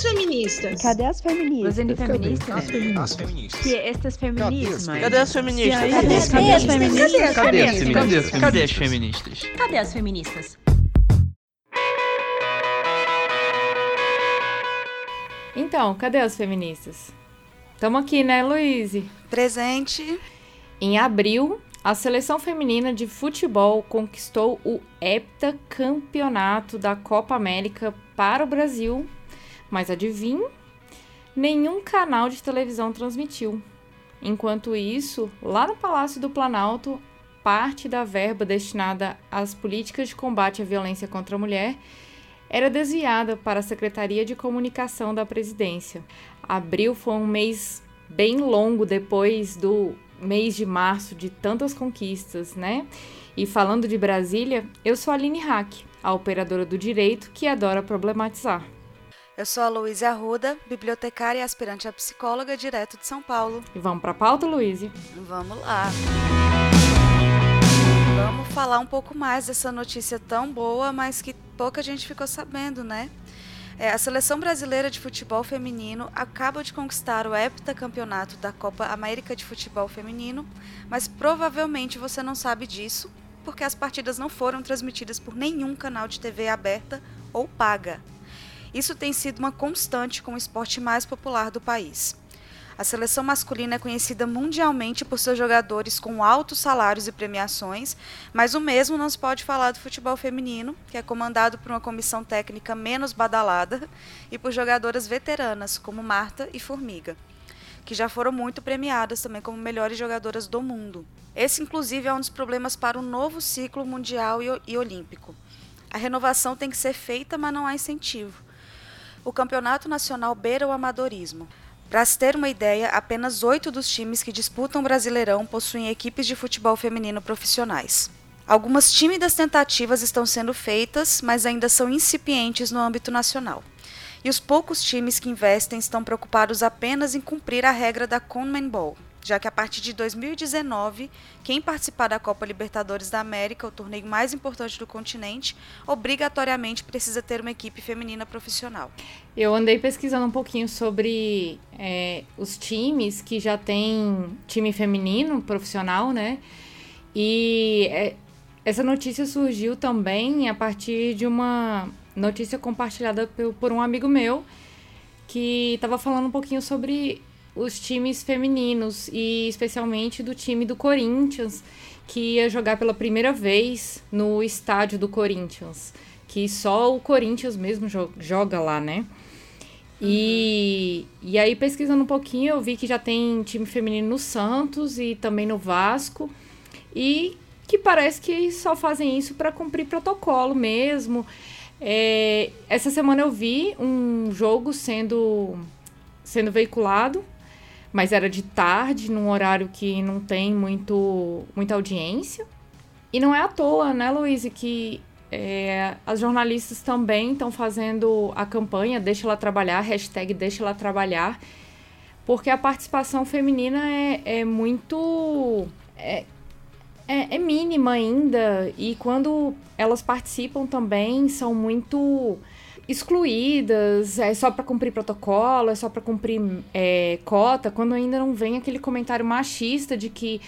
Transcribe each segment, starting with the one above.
as feministas? Cadê as feministas? Os feministas? As feministas. As feministas. Que estas feminismas? Cadê as feministas? Cadê as feministas? Cadê as feministas? Cadê as feministas? Cadê as feministas? Então, cadê as feministas? Tamo aqui, né, Luiz? Presente. Em abril, a seleção feminina de futebol conquistou o heptacampeonato da Copa América para o Brasil, mas adivinhe, nenhum canal de televisão transmitiu. Enquanto isso, lá no Palácio do Planalto, parte da verba destinada às políticas de combate à violência contra a mulher era desviada para a Secretaria de Comunicação da Presidência. Abril foi um mês bem longo depois do mês de março de tantas conquistas, né? E falando de Brasília, eu sou a Aline Hack, a operadora do direito que adora problematizar. Eu sou a Luísa Arruda, bibliotecária e aspirante a psicóloga direto de São Paulo. E vamos para a pauta, Luísa? Vamos lá. Vamos falar um pouco mais dessa notícia tão boa, mas que pouca gente ficou sabendo, né? É, a seleção brasileira de futebol feminino acaba de conquistar o heptacampeonato da Copa América de Futebol Feminino, mas provavelmente você não sabe disso, porque as partidas não foram transmitidas por nenhum canal de TV aberta ou paga. Isso tem sido uma constante com o esporte mais popular do país. A seleção masculina é conhecida mundialmente por seus jogadores com altos salários e premiações, mas o mesmo não se pode falar do futebol feminino, que é comandado por uma comissão técnica menos badalada e por jogadoras veteranas, como Marta e Formiga, que já foram muito premiadas também como melhores jogadoras do mundo. Esse, inclusive, é um dos problemas para o novo ciclo mundial e, olímpico. A renovação tem que ser feita, mas não há incentivo. O campeonato nacional beira o amadorismo. Para se ter uma ideia, apenas oito dos times que disputam o Brasileirão possuem equipes de futebol feminino profissionais. Algumas tímidas tentativas estão sendo feitas, mas ainda são incipientes no âmbito nacional. E os poucos times que investem estão preocupados apenas em cumprir a regra da CONMEBOL, já que a partir de 2019, quem participar da Copa Libertadores da América, o torneio mais importante do continente, obrigatoriamente precisa ter uma equipe feminina profissional. Eu andei pesquisando um pouquinho sobre é, os times que já tem time feminino profissional, né? E é, essa notícia surgiu também a partir de uma notícia compartilhada por, por um amigo meu que estava falando um pouquinho sobre os times femininos e especialmente do time do Corinthians, que ia jogar pela primeira vez no estádio do Corinthians, que só o Corinthians mesmo joga lá, né? E, e aí, pesquisando um pouquinho, eu vi que já tem time feminino no Santos e também no Vasco. E que parece que só fazem isso para cumprir protocolo mesmo. É, essa semana eu vi um jogo sendo, sendo veiculado mas era de tarde, num horário que não tem muito, muita audiência. E não é à toa, né, Luiz, que é, as jornalistas também estão fazendo a campanha Deixa Ela Trabalhar, hashtag Deixa Ela Trabalhar, porque a participação feminina é, é muito. É, é, é mínima ainda, e quando elas participam também são muito excluídas, é só para cumprir protocolo, é só para cumprir é, cota, quando ainda não vem aquele comentário machista de que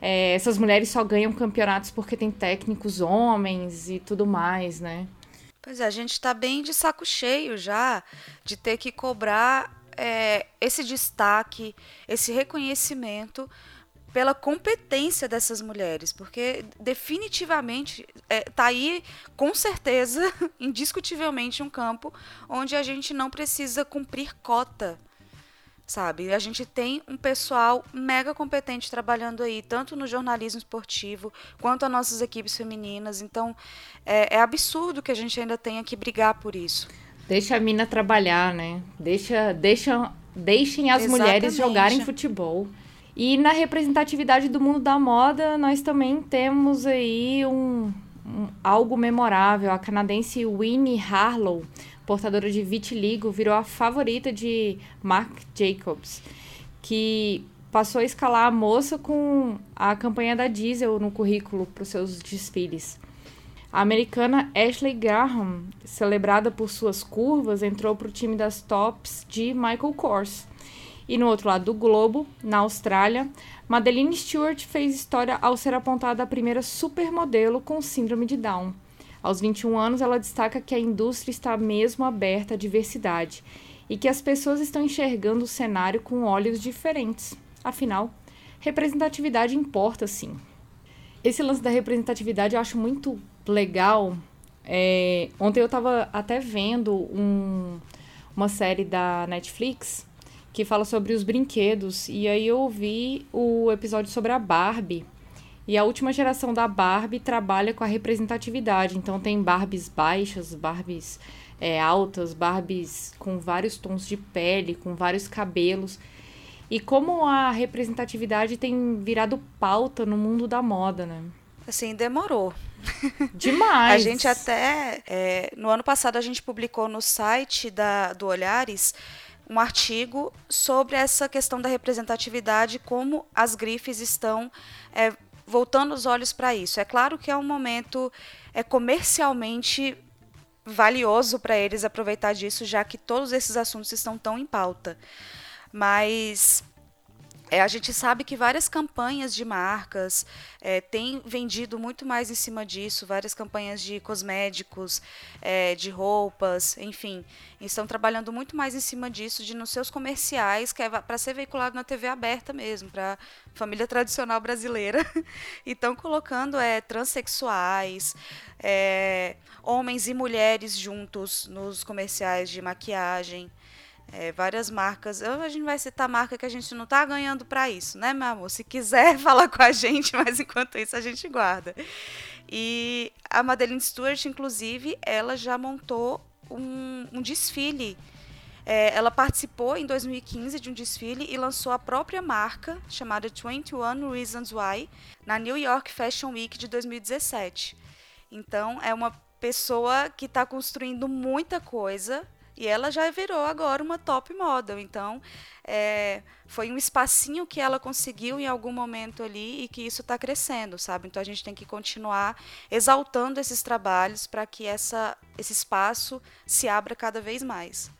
é, essas mulheres só ganham campeonatos porque tem técnicos homens e tudo mais, né? Pois é, a gente está bem de saco cheio já de ter que cobrar é, esse destaque, esse reconhecimento pela competência dessas mulheres, porque definitivamente está é, tá aí, com certeza, indiscutivelmente, um campo onde a gente não precisa cumprir cota, sabe? A gente tem um pessoal mega competente trabalhando aí, tanto no jornalismo esportivo quanto as nossas equipes femininas. Então, é, é absurdo que a gente ainda tenha que brigar por isso. Deixa a mina trabalhar, né? Deixa, deixa, deixem as Exatamente. mulheres jogarem futebol. E na representatividade do mundo da moda, nós também temos aí um, um algo memorável. A canadense Winnie Harlow, portadora de vitiligo, virou a favorita de Marc Jacobs, que passou a escalar a moça com a campanha da Diesel no currículo para os seus desfiles. A americana Ashley Graham, celebrada por suas curvas, entrou para o time das tops de Michael Kors. E no outro lado do globo, na Austrália, Madeline Stewart fez história ao ser apontada a primeira supermodelo com síndrome de Down. Aos 21 anos, ela destaca que a indústria está mesmo aberta à diversidade e que as pessoas estão enxergando o cenário com olhos diferentes. Afinal, representatividade importa sim. Esse lance da representatividade eu acho muito legal. É, ontem eu estava até vendo um, uma série da Netflix que fala sobre os brinquedos. E aí eu vi o episódio sobre a Barbie. E a última geração da Barbie trabalha com a representatividade. Então tem Barbies baixas, Barbies é, altas, Barbies com vários tons de pele, com vários cabelos. E como a representatividade tem virado pauta no mundo da moda, né? Assim, demorou. Demais. a gente até. É, no ano passado a gente publicou no site da, do Olhares um artigo sobre essa questão da representatividade, como as grifes estão é, voltando os olhos para isso. É claro que é um momento é, comercialmente valioso para eles aproveitar disso, já que todos esses assuntos estão tão em pauta. Mas é, a gente sabe que várias campanhas de marcas é, têm vendido muito mais em cima disso, várias campanhas de cosméticos, é, de roupas, enfim, estão trabalhando muito mais em cima disso, de nos seus comerciais, que é para ser veiculado na TV aberta mesmo, para família tradicional brasileira, estão colocando é, transexuais, é, homens e mulheres juntos nos comerciais de maquiagem. É, várias marcas. A gente vai citar marca que a gente não está ganhando para isso, né, meu amor? Se quiser falar com a gente, mas enquanto isso a gente guarda. E a Madeline Stewart, inclusive, ela já montou um, um desfile. É, ela participou em 2015 de um desfile e lançou a própria marca, chamada 21 Reasons Why, na New York Fashion Week de 2017. Então, é uma pessoa que está construindo muita coisa e ela já virou agora uma top model. Então, é, foi um espacinho que ela conseguiu em algum momento ali e que isso está crescendo, sabe? Então, a gente tem que continuar exaltando esses trabalhos para que essa, esse espaço se abra cada vez mais.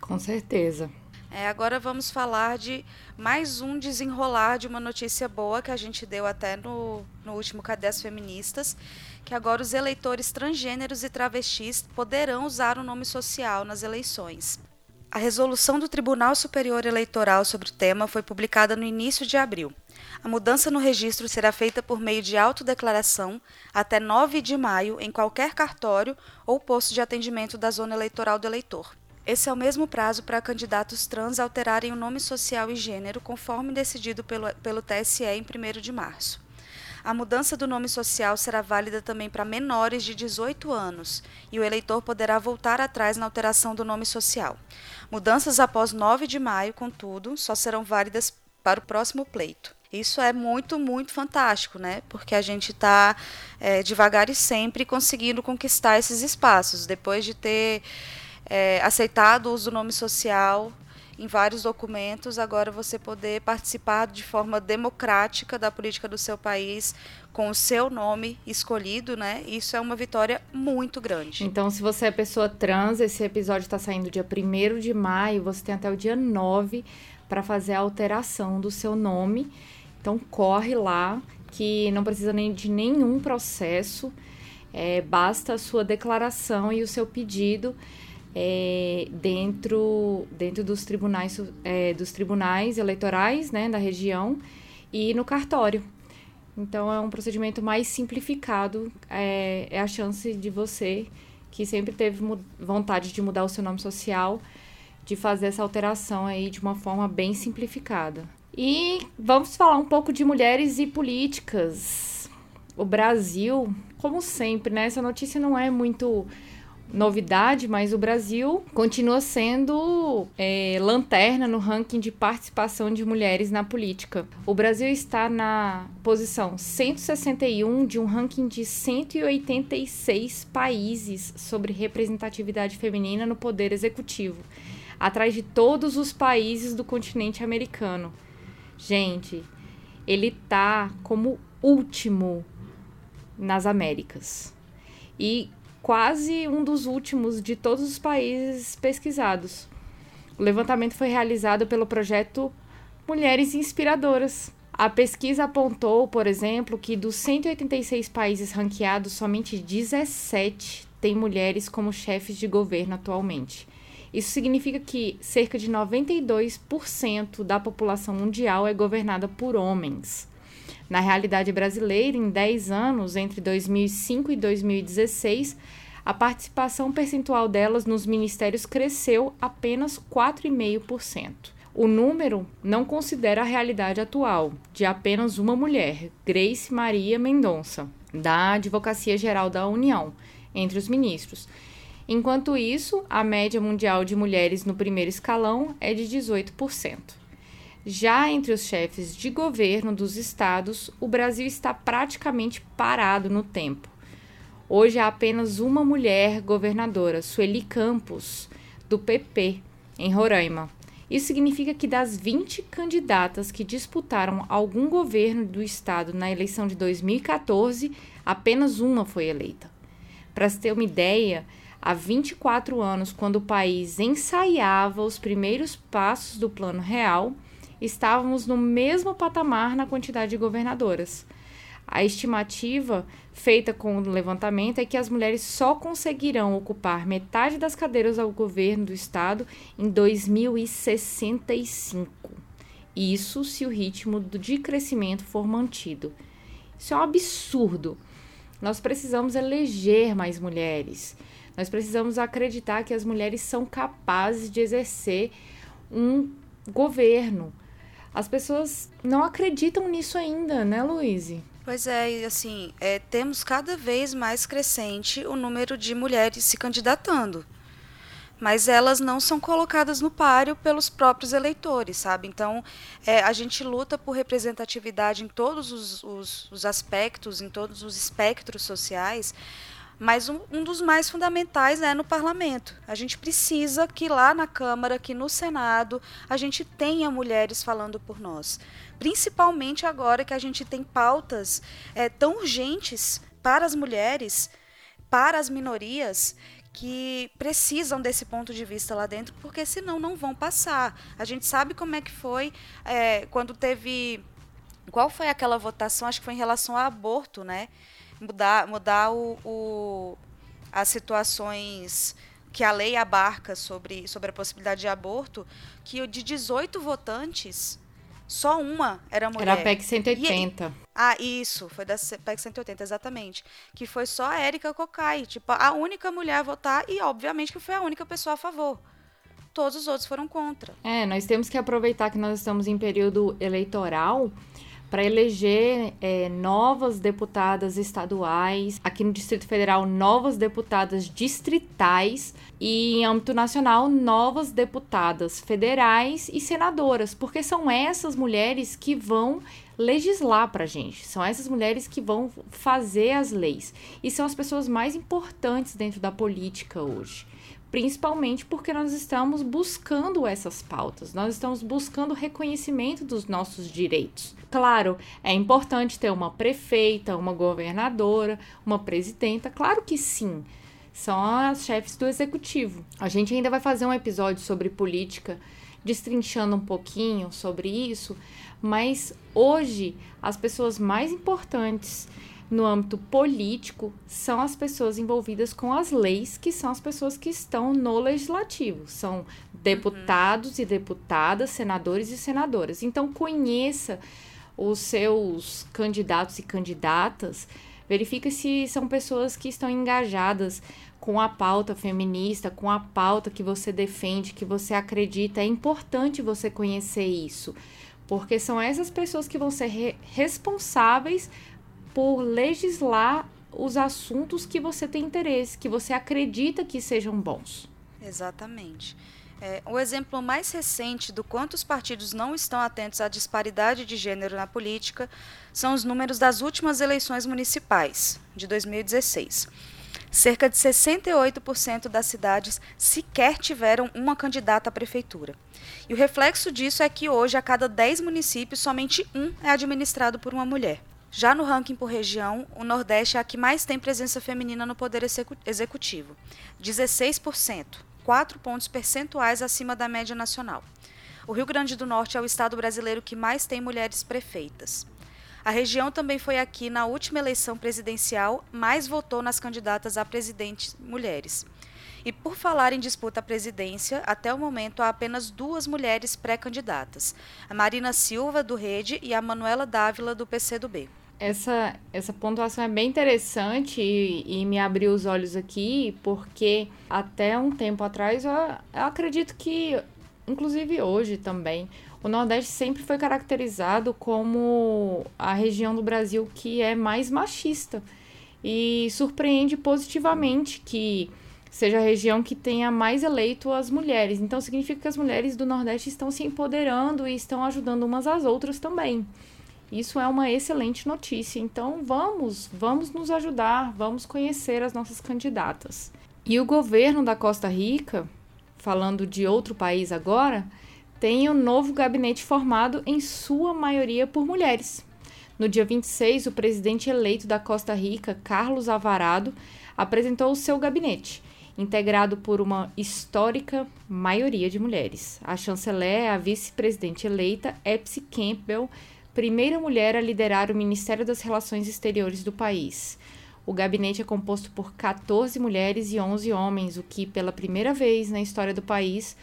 Com certeza. É, agora vamos falar de mais um desenrolar de uma notícia boa que a gente deu até no, no último Cadê as Feministas, que agora os eleitores transgêneros e travestis poderão usar o nome social nas eleições. A resolução do Tribunal Superior Eleitoral sobre o tema foi publicada no início de abril. A mudança no registro será feita por meio de autodeclaração até 9 de maio em qualquer cartório ou posto de atendimento da zona eleitoral do eleitor. Esse é o mesmo prazo para candidatos trans alterarem o nome social e gênero, conforme decidido pelo, pelo TSE em 1 de março. A mudança do nome social será válida também para menores de 18 anos e o eleitor poderá voltar atrás na alteração do nome social. Mudanças após 9 de maio, contudo, só serão válidas para o próximo pleito. Isso é muito, muito fantástico, né? Porque a gente está é, devagar e sempre conseguindo conquistar esses espaços. Depois de ter é, aceitado o uso do nome social em vários documentos, agora você poder participar de forma democrática da política do seu país com o seu nome escolhido, né? Isso é uma vitória muito grande. Então, se você é pessoa trans, esse episódio está saindo dia 1 de maio, você tem até o dia 9 para fazer a alteração do seu nome. Então, corre lá, que não precisa nem de nenhum processo, é, basta a sua declaração e o seu pedido é, dentro, dentro dos tribunais, é, dos tribunais eleitorais né, da região e no cartório. Então é um procedimento mais simplificado, é, é a chance de você que sempre teve vontade de mudar o seu nome social, de fazer essa alteração aí de uma forma bem simplificada. E vamos falar um pouco de mulheres e políticas. O Brasil, como sempre, né? Essa notícia não é muito novidade, mas o Brasil continua sendo é, lanterna no ranking de participação de mulheres na política. O Brasil está na posição 161 de um ranking de 186 países sobre representatividade feminina no poder executivo, atrás de todos os países do continente americano. Gente, ele tá como último nas Américas. e quase um dos últimos de todos os países pesquisados. O levantamento foi realizado pelo projeto Mulheres Inspiradoras. A pesquisa apontou, por exemplo, que dos 186 países ranqueados, somente 17 têm mulheres como chefes de governo atualmente. Isso significa que cerca de 92% da população mundial é governada por homens. Na realidade brasileira, em 10 anos, entre 2005 e 2016, a participação percentual delas nos ministérios cresceu apenas 4,5%. O número não considera a realidade atual, de apenas uma mulher, Grace Maria Mendonça, da Advocacia Geral da União, entre os ministros. Enquanto isso, a média mundial de mulheres no primeiro escalão é de 18%. Já entre os chefes de governo dos estados, o Brasil está praticamente parado no tempo. Hoje há apenas uma mulher governadora, Sueli Campos, do PP, em Roraima. Isso significa que das 20 candidatas que disputaram algum governo do estado na eleição de 2014, apenas uma foi eleita. Para se ter uma ideia, há 24 anos, quando o país ensaiava os primeiros passos do Plano Real, estávamos no mesmo patamar na quantidade de governadoras. A estimativa feita com o levantamento é que as mulheres só conseguirão ocupar metade das cadeiras ao governo do estado em 2065. Isso se o ritmo de crescimento for mantido. Isso é um absurdo. Nós precisamos eleger mais mulheres. Nós precisamos acreditar que as mulheres são capazes de exercer um governo. As pessoas não acreditam nisso ainda, né, Luíse? Pois é, e assim, é, temos cada vez mais crescente o número de mulheres se candidatando. Mas elas não são colocadas no páreo pelos próprios eleitores, sabe? Então, é, a gente luta por representatividade em todos os, os, os aspectos, em todos os espectros sociais, mas um, um, dos mais fundamentais é no parlamento. A gente precisa que lá na Câmara, que no Senado, a gente tenha mulheres falando por nós. Principalmente agora que a gente tem pautas é, tão urgentes para as mulheres, para as minorias, que precisam desse ponto de vista lá dentro, porque senão não vão passar. A gente sabe como é que foi é, quando teve. Qual foi aquela votação? Acho que foi em relação ao aborto, né? Mudar, mudar o, o, as situações que a lei abarca sobre, sobre a possibilidade de aborto, que de 18 votantes, só uma era mulher. Era a PEC 180. E, ah, isso, foi da PEC 180, exatamente. Que foi só a Érica Cocai, tipo, a única mulher a votar e, obviamente, que foi a única pessoa a favor. Todos os outros foram contra. É, nós temos que aproveitar que nós estamos em período eleitoral para eleger é, novas deputadas estaduais, aqui no Distrito Federal, novas deputadas distritais e em âmbito nacional, novas deputadas federais e senadoras, porque são essas mulheres que vão legislar para a gente. São essas mulheres que vão fazer as leis. E são as pessoas mais importantes dentro da política hoje principalmente porque nós estamos buscando essas pautas, nós estamos buscando reconhecimento dos nossos direitos. Claro, é importante ter uma prefeita, uma governadora, uma presidenta, claro que sim. São as chefes do executivo. A gente ainda vai fazer um episódio sobre política, destrinchando um pouquinho sobre isso, mas hoje as pessoas mais importantes no âmbito político são as pessoas envolvidas com as leis, que são as pessoas que estão no legislativo. São deputados uhum. e deputadas, senadores e senadoras. Então, conheça os seus candidatos e candidatas, verifique se são pessoas que estão engajadas com a pauta feminista, com a pauta que você defende, que você acredita. É importante você conhecer isso, porque são essas pessoas que vão ser re responsáveis por legislar os assuntos que você tem interesse, que você acredita que sejam bons. Exatamente. É, o exemplo mais recente do quanto os partidos não estão atentos à disparidade de gênero na política são os números das últimas eleições municipais, de 2016. Cerca de 68% das cidades sequer tiveram uma candidata à prefeitura. E o reflexo disso é que hoje, a cada 10 municípios, somente um é administrado por uma mulher. Já no ranking por região, o Nordeste é a que mais tem presença feminina no poder executivo, 16%, 4 pontos percentuais acima da média nacional. O Rio Grande do Norte é o estado brasileiro que mais tem mulheres prefeitas. A região também foi aqui, na última eleição presidencial, mais votou nas candidatas a presidente mulheres. E por falar em disputa à presidência, até o momento há apenas duas mulheres pré-candidatas: a Marina Silva, do Rede, e a Manuela Dávila, do PCdoB. Essa, essa pontuação é bem interessante e, e me abriu os olhos aqui, porque até um tempo atrás eu, eu acredito que inclusive hoje também, o Nordeste sempre foi caracterizado como a região do Brasil que é mais machista. E surpreende positivamente que seja a região que tenha mais eleito as mulheres. Então significa que as mulheres do Nordeste estão se empoderando e estão ajudando umas às outras também. Isso é uma excelente notícia. Então vamos, vamos nos ajudar, vamos conhecer as nossas candidatas. E o governo da Costa Rica falando de outro país agora, tem um novo gabinete formado em sua maioria por mulheres. No dia 26, o presidente eleito da Costa Rica, Carlos Alvarado, apresentou o seu gabinete, integrado por uma histórica maioria de mulheres. A chanceler é a vice-presidente eleita Epsi Campbell, primeira mulher a liderar o Ministério das Relações Exteriores do país. O gabinete é composto por 14 mulheres e 11 homens, o que, pela primeira vez na história do país,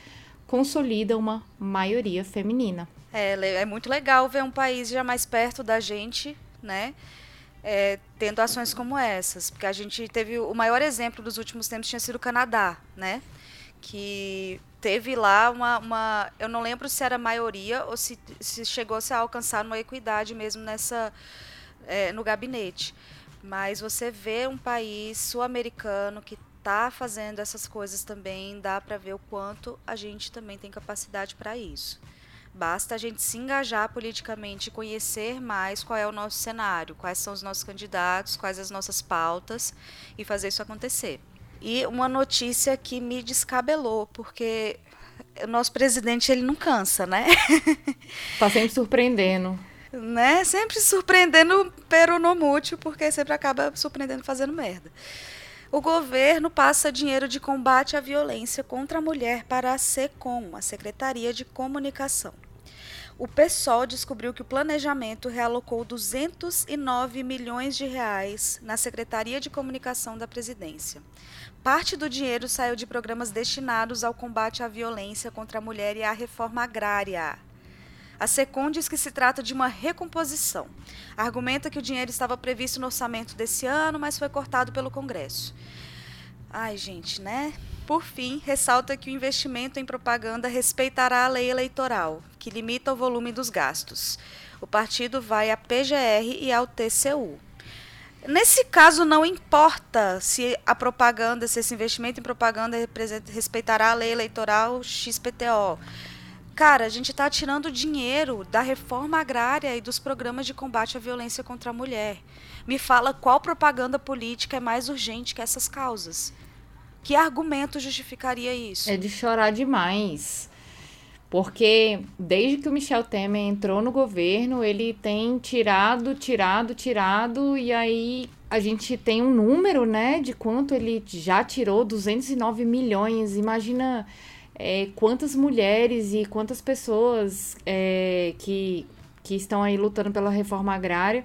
consolida uma maioria feminina. É, é muito legal ver um país já mais perto da gente, né? É, tendo ações como essas, porque a gente teve o maior exemplo dos últimos tempos tinha sido o Canadá, né? Que teve lá uma, uma eu não lembro se era maioria ou se, se chegou -se a alcançar uma equidade mesmo nessa é, no gabinete. Mas você vê um país sul-americano que está fazendo essas coisas também, dá para ver o quanto a gente também tem capacidade para isso. Basta a gente se engajar politicamente conhecer mais qual é o nosso cenário, quais são os nossos candidatos, quais as nossas pautas e fazer isso acontecer. E uma notícia que me descabelou, porque o nosso presidente ele não cansa, né? Está sempre surpreendendo né? Sempre surpreendendo peronomútil, porque sempre acaba surpreendendo fazendo merda. O governo passa dinheiro de combate à violência contra a mulher para a SECOM, a Secretaria de Comunicação. O PSOL descobriu que o planejamento realocou 209 milhões de reais na Secretaria de Comunicação da Presidência. Parte do dinheiro saiu de programas destinados ao combate à violência contra a mulher e à reforma agrária. A SECOM diz que se trata de uma recomposição. Argumenta que o dinheiro estava previsto no orçamento desse ano, mas foi cortado pelo Congresso. Ai, gente, né? Por fim, ressalta que o investimento em propaganda respeitará a lei eleitoral, que limita o volume dos gastos. O partido vai à PGR e ao TCU. Nesse caso, não importa se a propaganda, se esse investimento em propaganda respeitará a lei eleitoral XPTO. Cara, a gente está tirando dinheiro da reforma agrária e dos programas de combate à violência contra a mulher. Me fala qual propaganda política é mais urgente que essas causas. Que argumento justificaria isso? É de chorar demais. Porque desde que o Michel Temer entrou no governo, ele tem tirado, tirado, tirado, e aí a gente tem um número, né, de quanto ele já tirou, 209 milhões. Imagina é, quantas mulheres e quantas pessoas é, que, que estão aí lutando pela reforma agrária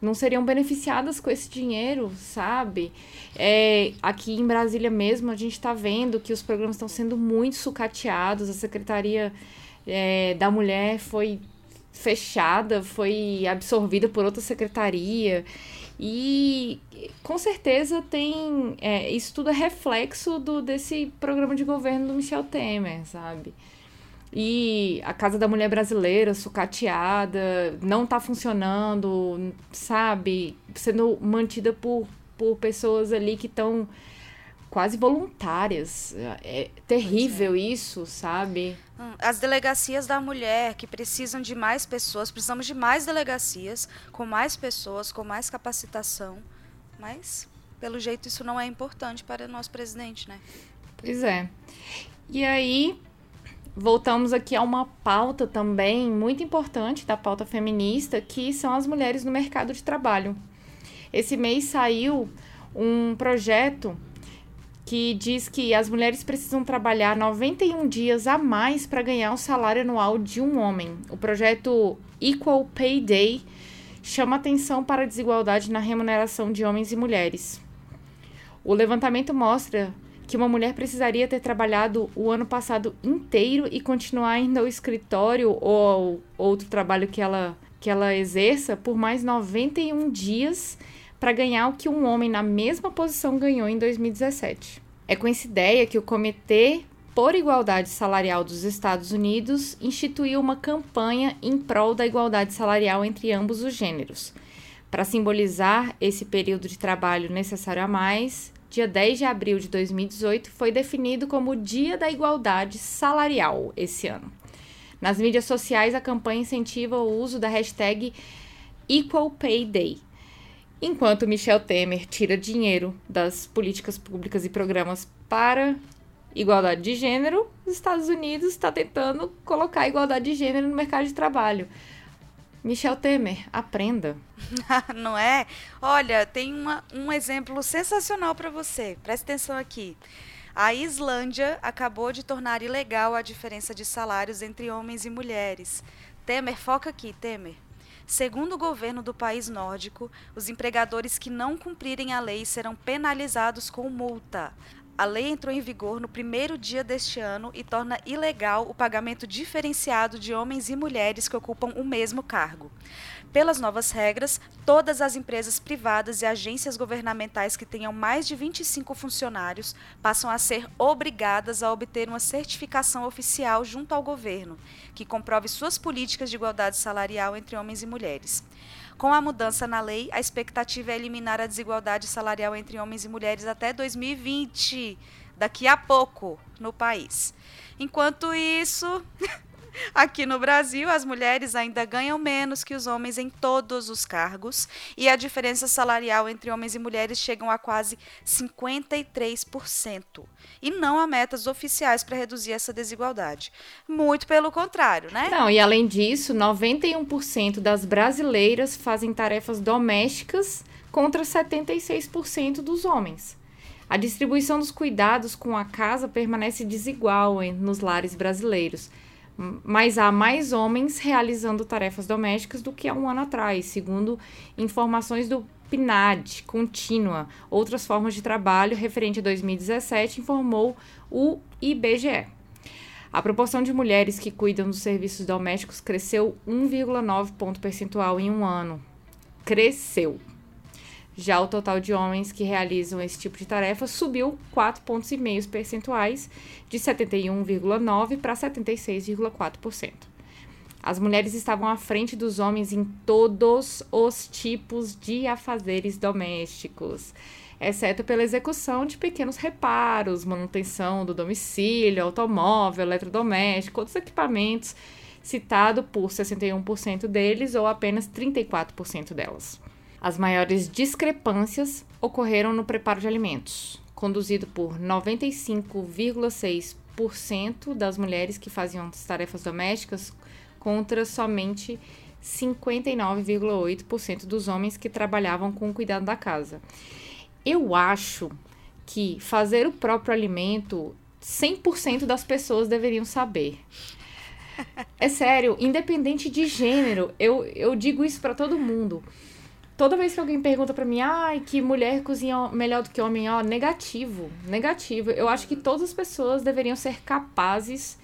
não seriam beneficiadas com esse dinheiro, sabe? É, aqui em Brasília mesmo, a gente está vendo que os programas estão sendo muito sucateados, a Secretaria é, da Mulher foi fechada, foi absorvida por outra secretaria. E com certeza tem. É, isso tudo é reflexo do, desse programa de governo do Michel Temer, sabe? E a Casa da Mulher Brasileira, sucateada, não tá funcionando, sabe? Sendo mantida por, por pessoas ali que estão quase voluntárias. É terrível é. isso, sabe? Hum, as delegacias da mulher que precisam de mais pessoas, precisamos de mais delegacias, com mais pessoas, com mais capacitação. Mas, pelo jeito, isso não é importante para o nosso presidente, né? Pois é. E aí, voltamos aqui a uma pauta também muito importante da pauta feminista, que são as mulheres no mercado de trabalho. Esse mês saiu um projeto que diz que as mulheres precisam trabalhar 91 dias a mais para ganhar o salário anual de um homem. O projeto Equal Pay Day chama atenção para a desigualdade na remuneração de homens e mulheres. O levantamento mostra que uma mulher precisaria ter trabalhado o ano passado inteiro e continuar indo ao escritório ou outro trabalho que ela, que ela exerça por mais 91 dias para ganhar o que um homem na mesma posição ganhou em 2017. É com essa ideia que o Comitê por Igualdade Salarial dos Estados Unidos instituiu uma campanha em prol da igualdade salarial entre ambos os gêneros. Para simbolizar esse período de trabalho necessário a mais, dia 10 de abril de 2018 foi definido como Dia da Igualdade Salarial esse ano. Nas mídias sociais, a campanha incentiva o uso da hashtag Equal Pay Day, Enquanto Michel Temer tira dinheiro das políticas públicas e programas para igualdade de gênero, os Estados Unidos está tentando colocar igualdade de gênero no mercado de trabalho. Michel Temer, aprenda. Não é? Olha, tem uma, um exemplo sensacional para você. Presta atenção aqui. A Islândia acabou de tornar ilegal a diferença de salários entre homens e mulheres. Temer, foca aqui, Temer. Segundo o governo do país nórdico, os empregadores que não cumprirem a lei serão penalizados com multa. A lei entrou em vigor no primeiro dia deste ano e torna ilegal o pagamento diferenciado de homens e mulheres que ocupam o mesmo cargo. Pelas novas regras, todas as empresas privadas e agências governamentais que tenham mais de 25 funcionários passam a ser obrigadas a obter uma certificação oficial junto ao governo, que comprove suas políticas de igualdade salarial entre homens e mulheres. Com a mudança na lei, a expectativa é eliminar a desigualdade salarial entre homens e mulheres até 2020, daqui a pouco, no país. Enquanto isso. Aqui no Brasil, as mulheres ainda ganham menos que os homens em todos os cargos e a diferença salarial entre homens e mulheres chegam a quase 53%. E não há metas oficiais para reduzir essa desigualdade. Muito pelo contrário, né? Não, e além disso, 91% das brasileiras fazem tarefas domésticas contra 76% dos homens. A distribuição dos cuidados com a casa permanece desigual nos lares brasileiros mas há mais homens realizando tarefas domésticas do que há um ano atrás, segundo informações do PNAD, contínua. Outras formas de trabalho referente a 2017, informou o IBGE. A proporção de mulheres que cuidam dos serviços domésticos cresceu 1,9 ponto percentual em um ano. Cresceu. Já o total de homens que realizam esse tipo de tarefa subiu 4,5 pontos percentuais, de 71,9% para 76,4%. As mulheres estavam à frente dos homens em todos os tipos de afazeres domésticos, exceto pela execução de pequenos reparos, manutenção do domicílio, automóvel, eletrodoméstico, outros equipamentos, citado por 61% deles ou apenas 34% delas. As maiores discrepâncias ocorreram no preparo de alimentos, conduzido por 95,6% das mulheres que faziam as tarefas domésticas contra somente 59,8% dos homens que trabalhavam com o cuidado da casa. Eu acho que fazer o próprio alimento 100% das pessoas deveriam saber. É sério, independente de gênero, eu, eu digo isso para todo mundo toda vez que alguém pergunta para mim, ai, que mulher cozinha melhor do que homem, ó, negativo, negativo. Eu acho que todas as pessoas deveriam ser capazes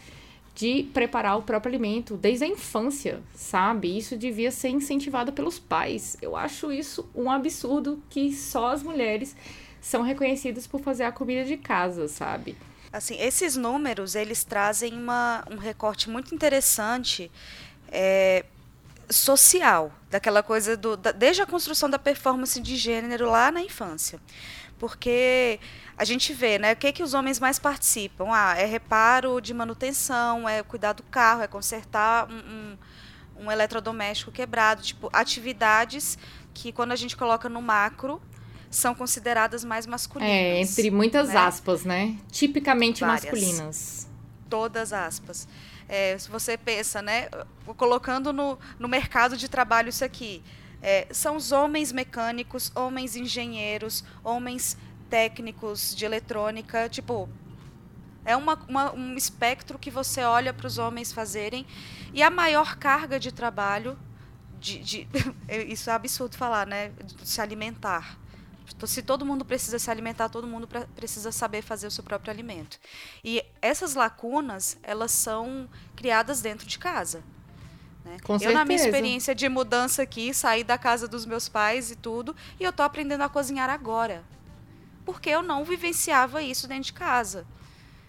de preparar o próprio alimento desde a infância, sabe? Isso devia ser incentivado pelos pais. Eu acho isso um absurdo que só as mulheres são reconhecidas por fazer a comida de casa, sabe? Assim, esses números, eles trazem uma, um recorte muito interessante é, social, daquela coisa do, da, desde a construção da performance de gênero lá na infância. Porque a gente vê, né, o que, que os homens mais participam? Ah, é reparo de manutenção, é cuidar do carro, é consertar um, um, um eletrodoméstico quebrado, tipo, atividades que quando a gente coloca no macro, são consideradas mais masculinas. É, entre muitas né? aspas, né? Tipicamente Várias. masculinas. todas aspas. É, se você pensa, né, colocando no, no mercado de trabalho isso aqui, é, são os homens mecânicos, homens engenheiros, homens técnicos de eletrônica, tipo, é uma, uma, um espectro que você olha para os homens fazerem e a maior carga de trabalho, de, de isso é absurdo falar, né, de se alimentar. Se todo mundo precisa se alimentar, todo mundo precisa saber fazer o seu próprio alimento. E essas lacunas, elas são criadas dentro de casa. Né? Eu, certeza. na minha experiência de mudança aqui, saí da casa dos meus pais e tudo, e eu tô aprendendo a cozinhar agora. Porque eu não vivenciava isso dentro de casa.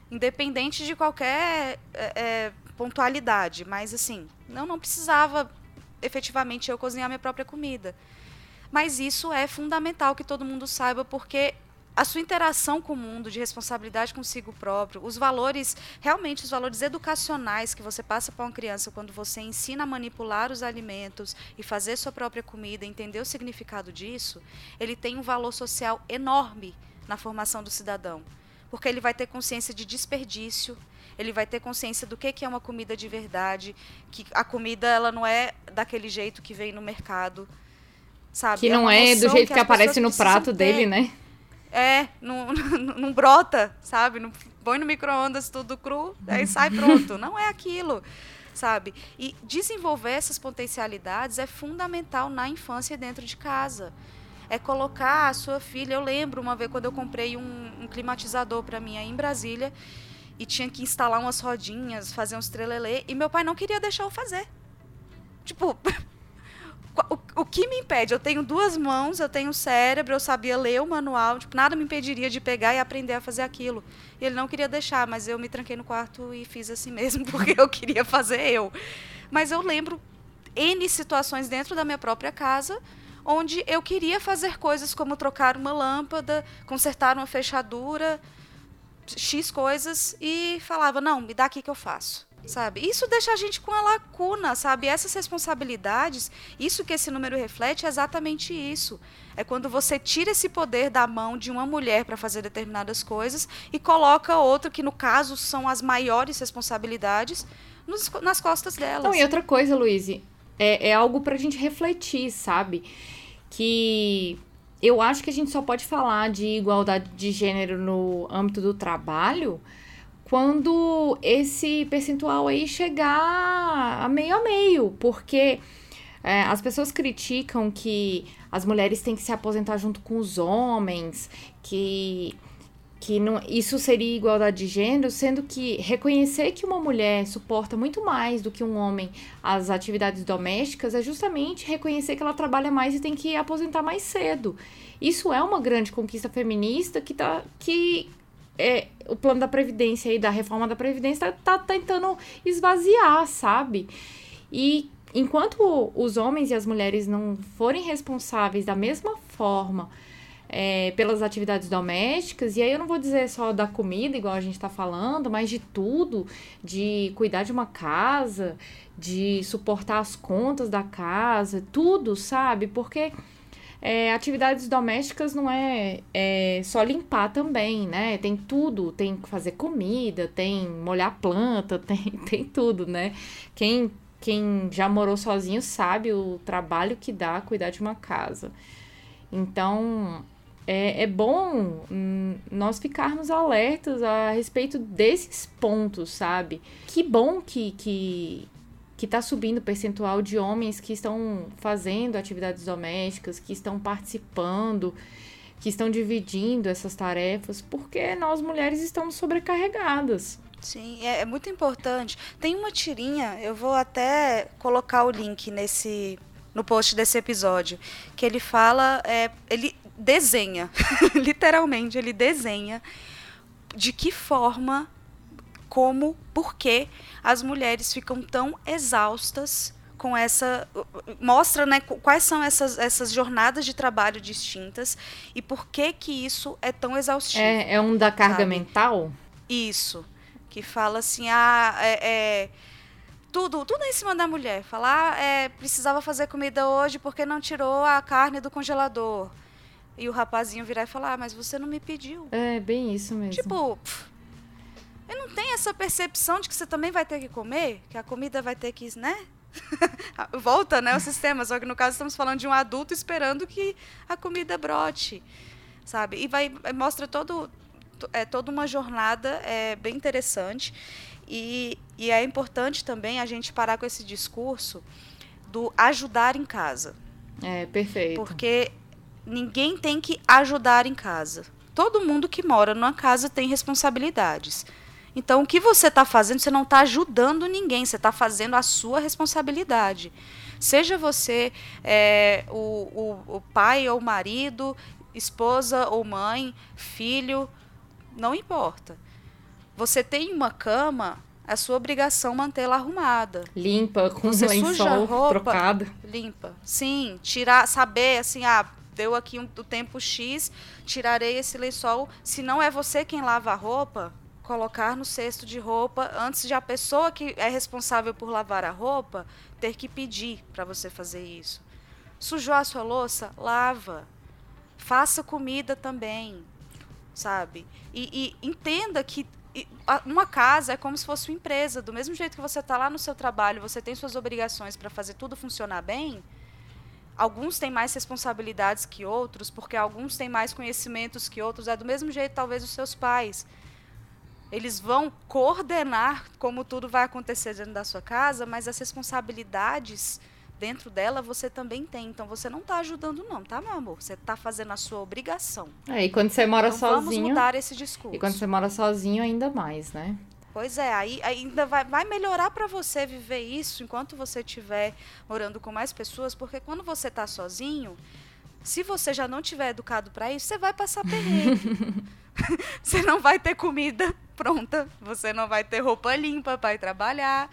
Independente de qualquer é, é, pontualidade. Mas, assim, eu não precisava efetivamente eu cozinhar minha própria comida. Mas isso é fundamental que todo mundo saiba, porque a sua interação com o mundo, de responsabilidade consigo próprio, os valores, realmente os valores educacionais que você passa para uma criança quando você ensina a manipular os alimentos e fazer sua própria comida, entender o significado disso, ele tem um valor social enorme na formação do cidadão. Porque ele vai ter consciência de desperdício, ele vai ter consciência do que, que é uma comida de verdade, que a comida ela não é daquele jeito que vem no mercado, sabe? Que não é, do jeito que, que aparece no prato dele, né? É, não, não, brota, sabe? Não põe no micro-ondas tudo cru, aí sai pronto. Não é aquilo, sabe? E desenvolver essas potencialidades é fundamental na infância dentro de casa. É colocar a sua filha. Eu lembro uma vez quando eu comprei um, um climatizador para mim aí em Brasília e tinha que instalar umas rodinhas, fazer uns trelelê, e meu pai não queria deixar eu fazer. Tipo, o, o que me impede? Eu tenho duas mãos, eu tenho cérebro, eu sabia ler o manual, tipo, nada me impediria de pegar e aprender a fazer aquilo. E ele não queria deixar, mas eu me tranquei no quarto e fiz assim mesmo, porque eu queria fazer eu. Mas eu lembro N situações dentro da minha própria casa onde eu queria fazer coisas como trocar uma lâmpada, consertar uma fechadura, X coisas, e falava, não, me dá aqui que eu faço sabe? Isso deixa a gente com a lacuna, sabe? Essas responsabilidades, isso que esse número reflete é exatamente isso. É quando você tira esse poder da mão de uma mulher para fazer determinadas coisas e coloca outra, que no caso são as maiores responsabilidades, nos, nas costas delas. Não, e outra coisa, Luiz, é, é algo para a gente refletir, sabe? Que eu acho que a gente só pode falar de igualdade de gênero no âmbito do trabalho quando esse percentual aí chegar a meio a meio, porque é, as pessoas criticam que as mulheres têm que se aposentar junto com os homens, que, que não, isso seria igualdade de gênero, sendo que reconhecer que uma mulher suporta muito mais do que um homem as atividades domésticas é justamente reconhecer que ela trabalha mais e tem que aposentar mais cedo. Isso é uma grande conquista feminista que, tá, que é, o plano da Previdência e da reforma da Previdência tá, tá tentando esvaziar, sabe? E enquanto os homens e as mulheres não forem responsáveis da mesma forma é, pelas atividades domésticas, e aí eu não vou dizer só da comida, igual a gente está falando, mas de tudo, de cuidar de uma casa, de suportar as contas da casa, tudo, sabe? Porque é, atividades domésticas não é, é, só limpar também, né? Tem tudo, tem que fazer comida, tem molhar planta, tem, tem tudo, né? Quem, quem já morou sozinho sabe o trabalho que dá cuidar de uma casa. Então, é, é bom nós ficarmos alertas a respeito desses pontos, sabe? Que bom que, que, que está subindo o percentual de homens que estão fazendo atividades domésticas, que estão participando, que estão dividindo essas tarefas, porque nós mulheres estamos sobrecarregadas. Sim, é, é muito importante. Tem uma tirinha, eu vou até colocar o link nesse no post desse episódio, que ele fala, é, ele desenha, literalmente, ele desenha de que forma como, por que as mulheres ficam tão exaustas com essa mostra né, quais são essas, essas jornadas de trabalho distintas e por que que isso é tão exaustivo. É, é um da carga sabe? mental? Isso. Que fala assim, ah, é, é, tudo, tudo é em cima da mulher. Falar, ah, é, precisava fazer comida hoje porque não tirou a carne do congelador. E o rapazinho virar e falar, ah, mas você não me pediu. É, bem isso mesmo. Tipo, pff, não tem essa percepção de que você também vai ter que comer, que a comida vai ter que, né? Volta, né, o sistema, só que no caso estamos falando de um adulto esperando que a comida brote, sabe? E vai mostra todo é toda uma jornada é bem interessante e, e é importante também a gente parar com esse discurso do ajudar em casa. É, perfeito. Porque ninguém tem que ajudar em casa. Todo mundo que mora numa casa tem responsabilidades. Então, o que você está fazendo, você não está ajudando ninguém, você está fazendo a sua responsabilidade. Seja você é, o, o, o pai ou marido, esposa ou mãe, filho, não importa. Você tem uma cama, é sua obrigação mantê-la arrumada. Limpa, com você lençol roupa, trocado. Limpa. Sim, tirar, saber assim, ah, deu aqui um, o tempo X, tirarei esse lençol. Se não é você quem lava a roupa, colocar no cesto de roupa antes de a pessoa que é responsável por lavar a roupa ter que pedir para você fazer isso. Sujou a sua louça? Lava. Faça comida também, sabe? E, e entenda que uma casa é como se fosse uma empresa. Do mesmo jeito que você está lá no seu trabalho, você tem suas obrigações para fazer tudo funcionar bem. Alguns têm mais responsabilidades que outros, porque alguns têm mais conhecimentos que outros. É do mesmo jeito, talvez, os seus pais. Eles vão coordenar como tudo vai acontecer dentro da sua casa, mas as responsabilidades dentro dela você também tem. Então você não está ajudando, não, tá, meu amor? Você está fazendo a sua obrigação. É, e quando você mora então, sozinho. Vamos mudar esse discurso. E quando você mora sozinho, ainda mais, né? Pois é, aí ainda vai, vai melhorar para você viver isso enquanto você estiver morando com mais pessoas, porque quando você está sozinho, se você já não tiver educado para isso, você vai passar perrengue. você não vai ter comida pronta, você não vai ter roupa limpa para ir trabalhar.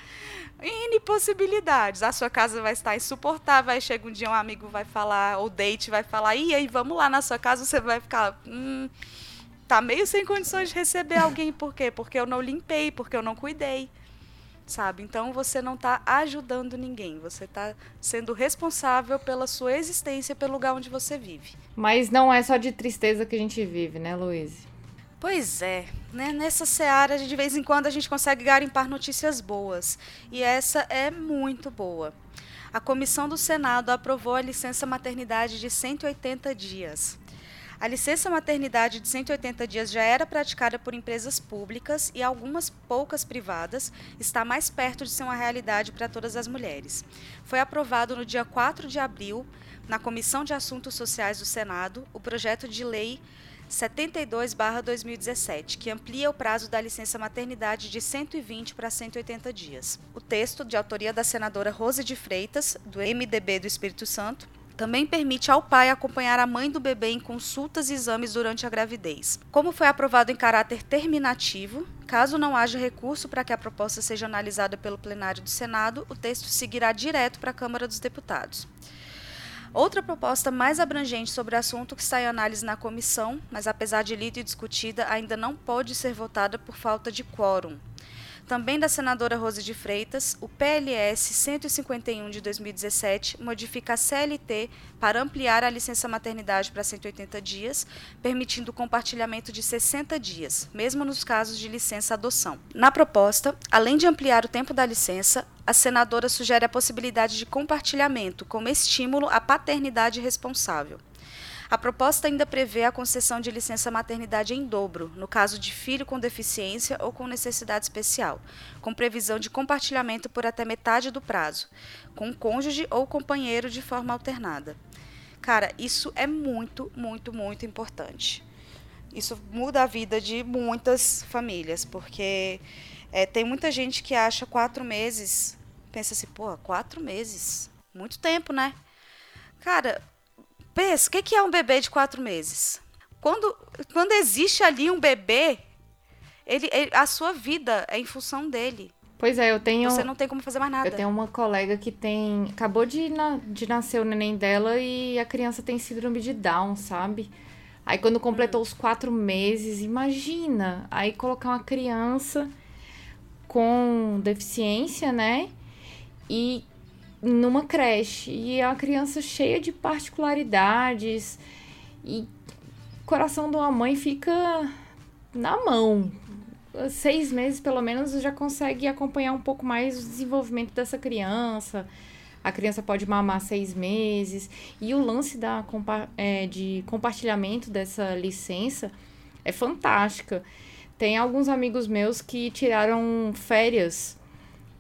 N possibilidades. A sua casa vai estar insuportável. Aí chega um dia um amigo vai falar, ou date vai falar, e aí, vamos lá na sua casa, você vai ficar. Hum, tá meio sem condições de receber alguém. Por quê? Porque eu não limpei, porque eu não cuidei. Sabe? Então você não está ajudando ninguém. Você está sendo responsável pela sua existência, pelo lugar onde você vive. Mas não é só de tristeza que a gente vive, né, Luiz? Pois é, né? nessa seara de vez em quando a gente consegue garimpar notícias boas. E essa é muito boa. A comissão do Senado aprovou a licença maternidade de 180 dias. A licença maternidade de 180 dias já era praticada por empresas públicas e algumas poucas privadas, está mais perto de ser uma realidade para todas as mulheres. Foi aprovado no dia 4 de abril, na Comissão de Assuntos Sociais do Senado, o projeto de lei 72/2017, que amplia o prazo da licença maternidade de 120 para 180 dias. O texto, de autoria da senadora Rose de Freitas, do MDB do Espírito Santo, também permite ao pai acompanhar a mãe do bebê em consultas e exames durante a gravidez. Como foi aprovado em caráter terminativo, caso não haja recurso para que a proposta seja analisada pelo plenário do Senado, o texto seguirá direto para a Câmara dos Deputados. Outra proposta mais abrangente sobre o assunto que está em análise na comissão, mas apesar de lida e discutida, ainda não pode ser votada por falta de quórum. Também da senadora Rose de Freitas, o PLS 151 de 2017 modifica a CLT para ampliar a licença maternidade para 180 dias, permitindo o compartilhamento de 60 dias, mesmo nos casos de licença adoção. Na proposta, além de ampliar o tempo da licença, a senadora sugere a possibilidade de compartilhamento como estímulo à paternidade responsável. A proposta ainda prevê a concessão de licença maternidade em dobro, no caso de filho com deficiência ou com necessidade especial, com previsão de compartilhamento por até metade do prazo, com cônjuge ou companheiro de forma alternada. Cara, isso é muito, muito, muito importante. Isso muda a vida de muitas famílias, porque é, tem muita gente que acha quatro meses, pensa assim, pô, quatro meses, muito tempo, né? Cara, Pensa, o que é um bebê de quatro meses? Quando, quando existe ali um bebê, ele, ele, a sua vida é em função dele. Pois é, eu tenho. Você não tem como fazer mais nada. Eu tenho uma colega que tem. Acabou de, na, de nascer o neném dela e a criança tem síndrome de Down, sabe? Aí quando completou hum. os quatro meses, imagina! Aí colocar uma criança com deficiência, né? E numa creche e é uma criança cheia de particularidades e o coração de uma mãe fica na mão. seis meses, pelo menos, já consegue acompanhar um pouco mais o desenvolvimento dessa criança. A criança pode mamar seis meses. E o lance da, é, de compartilhamento dessa licença é fantástica. Tem alguns amigos meus que tiraram férias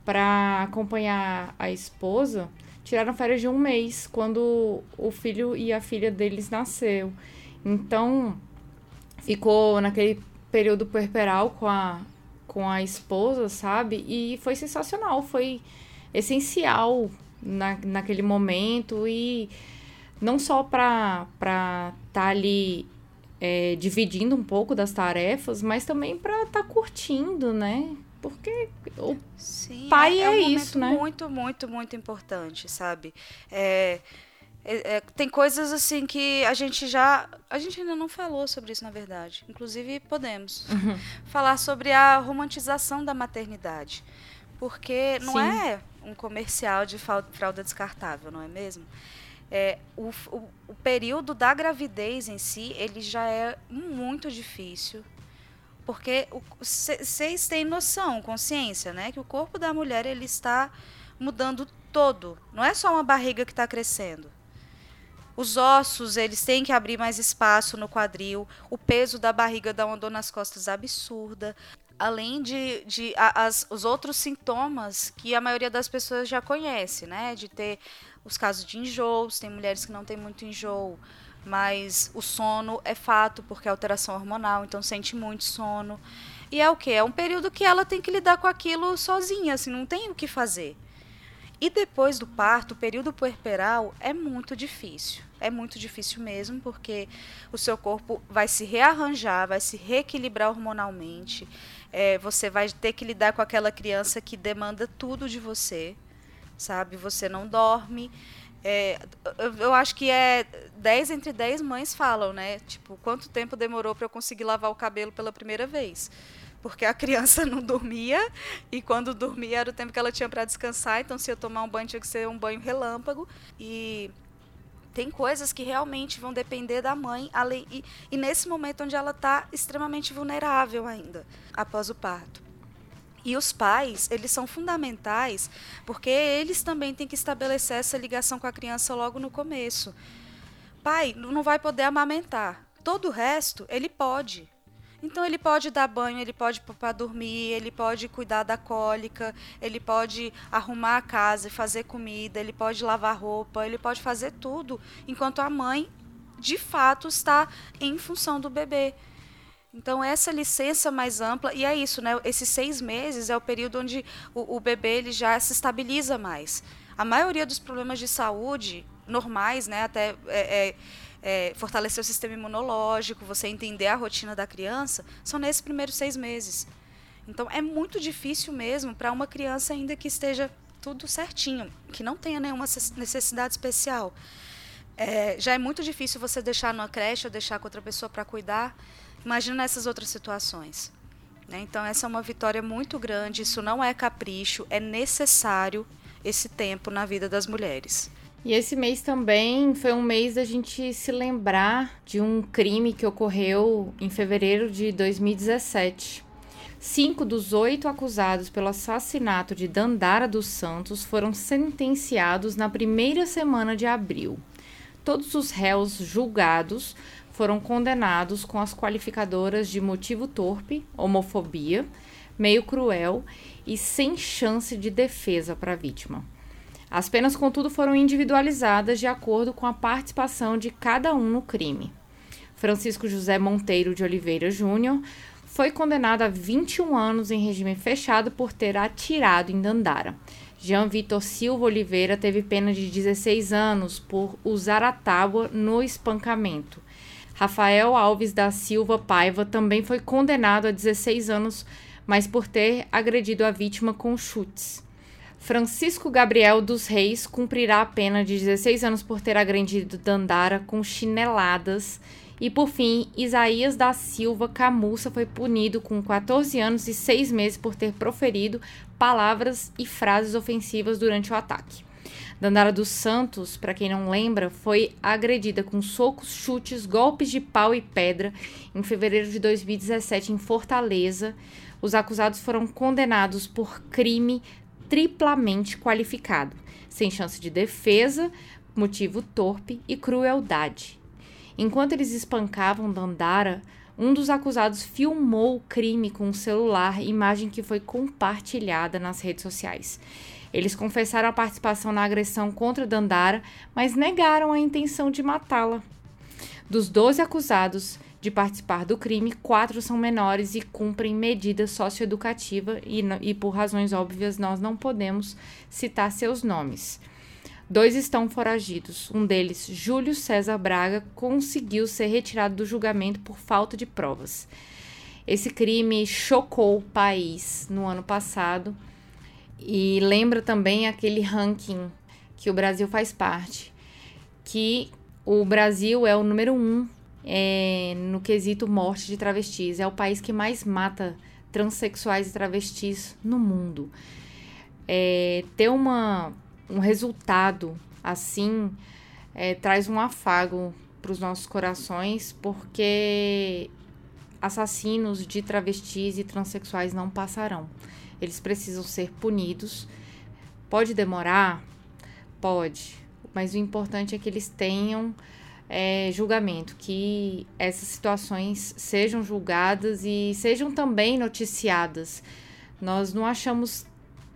para acompanhar a esposa. Tiraram férias de um mês quando o filho e a filha deles nasceu. Então, ficou naquele período puerperal com a, com a esposa, sabe? E foi sensacional, foi essencial na, naquele momento e não só para estar tá ali é, dividindo um pouco das tarefas, mas também para estar tá curtindo, né? Porque o Sim, pai é, é, é um isso, né? Muito, muito, muito importante, sabe? É, é, é, tem coisas assim que a gente já. A gente ainda não falou sobre isso, na verdade. Inclusive, podemos Uhum. falar sobre a romantização da maternidade. Porque não Sim. é um comercial de fralda descartável, não é mesmo? É, o, o, o período da gravidez em si, ele já é muito difícil. Porque vocês têm noção, consciência, né? Que o corpo da mulher ele está mudando todo. Não é só uma barriga que está crescendo. Os ossos, eles têm que abrir mais espaço no quadril. O peso da barriga dá uma dor nas costas absurda. Além de, de a- as, os outros sintomas que a maioria das pessoas já conhece, né? De ter os casos de enjoos, tem mulheres que não têm muito enjoo, mas o sono é fato, porque é alteração hormonal, então sente muito sono. E é o que? É um período que ela tem que lidar com aquilo sozinha, assim, não tem o que fazer. E depois do parto, o período puerperal é muito difícil. É muito difícil mesmo, porque o seu corpo vai se rearranjar, vai se reequilibrar hormonalmente. É, você vai ter que lidar com aquela criança que demanda tudo de você, sabe? Você não dorme. É, eu, acho que é 10 entre 10 mães falam, né? Tipo, quanto tempo demorou para eu conseguir lavar o cabelo pela primeira vez? Porque a criança não dormia e quando dormia era o tempo que ela tinha para descansar, então se eu tomar um banho tinha que ser um banho relâmpago e tem coisas que realmente vão depender da mãe além, e, e nesse momento onde ela está extremamente vulnerável ainda após o parto. E os pais, eles são fundamentais porque eles também têm que estabelecer essa ligação com a criança logo no começo. Pai, não vai poder amamentar. Todo o resto, ele pode. Então ele pode dar banho, ele pode para dormir, ele pode cuidar da cólica, ele pode arrumar a casa e fazer comida, ele pode lavar roupa, ele pode fazer tudo, enquanto a mãe de fato está em função do bebê. Então essa licença mais ampla e é isso, né? Esses seis meses é o período onde o, o bebê ele já se estabiliza mais. A maioria dos problemas de saúde normais, né? Até é, é, é, fortalecer o sistema imunológico, você entender a rotina da criança, são nesses primeiros seis meses. Então é muito difícil mesmo para uma criança ainda que esteja tudo certinho, que não tenha nenhuma necessidade especial. É, já é muito difícil você deixar numa creche ou deixar com outra pessoa para cuidar. Imagina nessas outras situações. Né? Então essa é uma vitória muito grande. Isso não é capricho, é necessário esse tempo na vida das mulheres. E esse mês também foi um mês da gente se lembrar de um crime que ocorreu em fevereiro de 2017. Cinco dos oito acusados pelo assassinato de Dandara dos Santos foram sentenciados na primeira semana de abril. Todos os réus julgados foram condenados com as qualificadoras de motivo torpe, homofobia, meio cruel e sem chance de defesa para a vítima. As penas, contudo, foram individualizadas de acordo com a participação de cada um no crime. Francisco José Monteiro de Oliveira Júnior foi condenado a 21 anos em regime fechado por ter atirado em Dandara. Jean Vitor Silva Oliveira teve pena de 16 anos por usar a tábua no espancamento. Rafael Alves da Silva Paiva também foi condenado a 16 anos, mas por ter agredido a vítima com chutes. Francisco Gabriel dos Reis cumprirá a pena de 16 anos por ter agredido Dandara com chineladas. E por fim, Isaías da Silva Camussa foi punido com 14 anos e 6 meses por ter proferido palavras e frases ofensivas durante o ataque. Dandara dos Santos, para quem não lembra, foi agredida com socos, chutes, golpes de pau e pedra em fevereiro de 2017 em Fortaleza. os acusados foram condenados por crime triplamente qualificado, sem chance de defesa, motivo torpe e crueldade. Enquanto eles espancavam Dandara, um dos acusados filmou o crime com o celular, imagem que foi compartilhada nas redes sociais. Eles confessaram a participação na agressão contra Dandara, mas negaram a intenção de matá-la. Dos 12 acusados de participar do crime, quatro são menores e cumprem medida socioeducativa e, e por razões óbvias nós não podemos citar seus nomes. Dois estão foragidos. Um deles, Júlio César Braga, conseguiu ser retirado do julgamento por falta de provas. Esse crime chocou o país no ano passado e lembra também aquele ranking que o Brasil faz parte, que o Brasil é o número um é, no quesito morte de travestis. É o país que mais mata transexuais e travestis no mundo. É, ter uma um resultado assim é, traz um afago para os nossos corações, porque assassinos de travestis e transexuais não passarão. Eles precisam ser punidos. Pode demorar? Pode. Mas o importante é que eles tenham é, julgamento, que essas situações sejam julgadas e sejam também noticiadas. Nós não achamos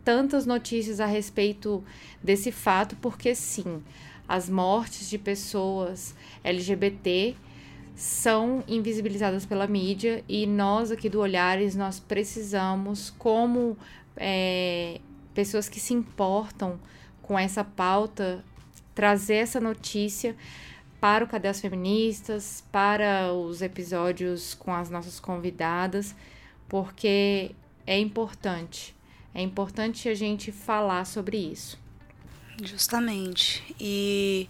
tantas notícias a respeito desse fato, porque sim, as mortes de pessoas LGBT são invisibilizadas pela mídia e nós aqui do Olhares nós precisamos, como é, pessoas que se importam com essa pauta, trazer essa notícia para o Cadê as Feministas, para os episódios com as nossas convidadas, porque é importante. É importante a gente falar sobre isso. Justamente. E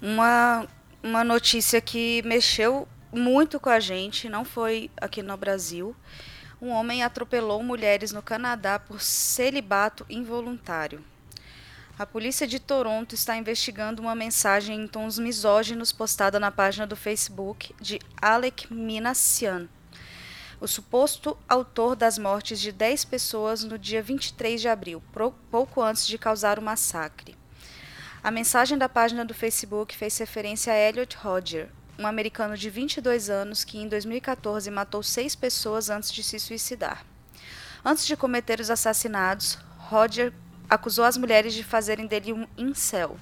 uma, uma notícia que mexeu muito com a gente, não foi aqui no Brasil. Um homem atropelou mulheres no Canadá por celibato involuntário. A polícia de Toronto está investigando uma mensagem em tons misóginos postada na página do Facebook de Alec Minassian, o suposto autor das mortes de 10 pessoas no dia 23 de abril, pouco antes de causar o massacre. A mensagem da página do Facebook fez referência a Elliot Rodger, um americano de 22 anos que em 2014 matou seis pessoas antes de se suicidar. Antes de cometer os assassinatos, Rodger acusou as mulheres de fazerem dele um incel,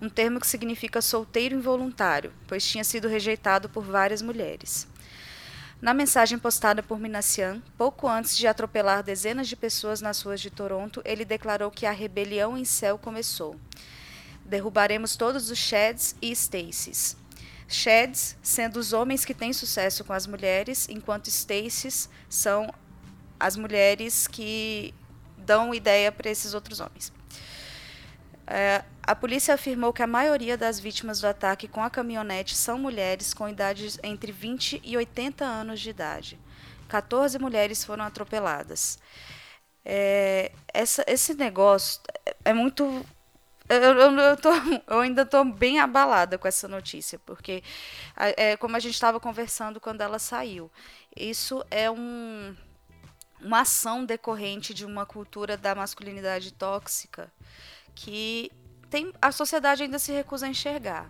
um termo que significa solteiro involuntário, pois tinha sido rejeitado por várias mulheres. Na mensagem postada por Minassian, pouco antes de atropelar dezenas de pessoas nas ruas de Toronto, ele declarou que a rebelião céu começou. Derrubaremos todos os Shads e Stacys. Shads sendo os homens que têm sucesso com as mulheres, enquanto Stacys são as mulheres que dão ideia para esses outros homens. É, a polícia afirmou que a maioria das vítimas do ataque com a caminhonete são mulheres com idades entre 20 e 80 anos de idade. 14 mulheres foram atropeladas. É, essa, esse negócio é muito. Eu, eu, eu, tô, eu ainda estou bem abalada com essa notícia, porque, é, como a gente estava conversando quando ela saiu, isso é um, uma ação decorrente de uma cultura da masculinidade tóxica que tem, a sociedade ainda se recusa a enxergar.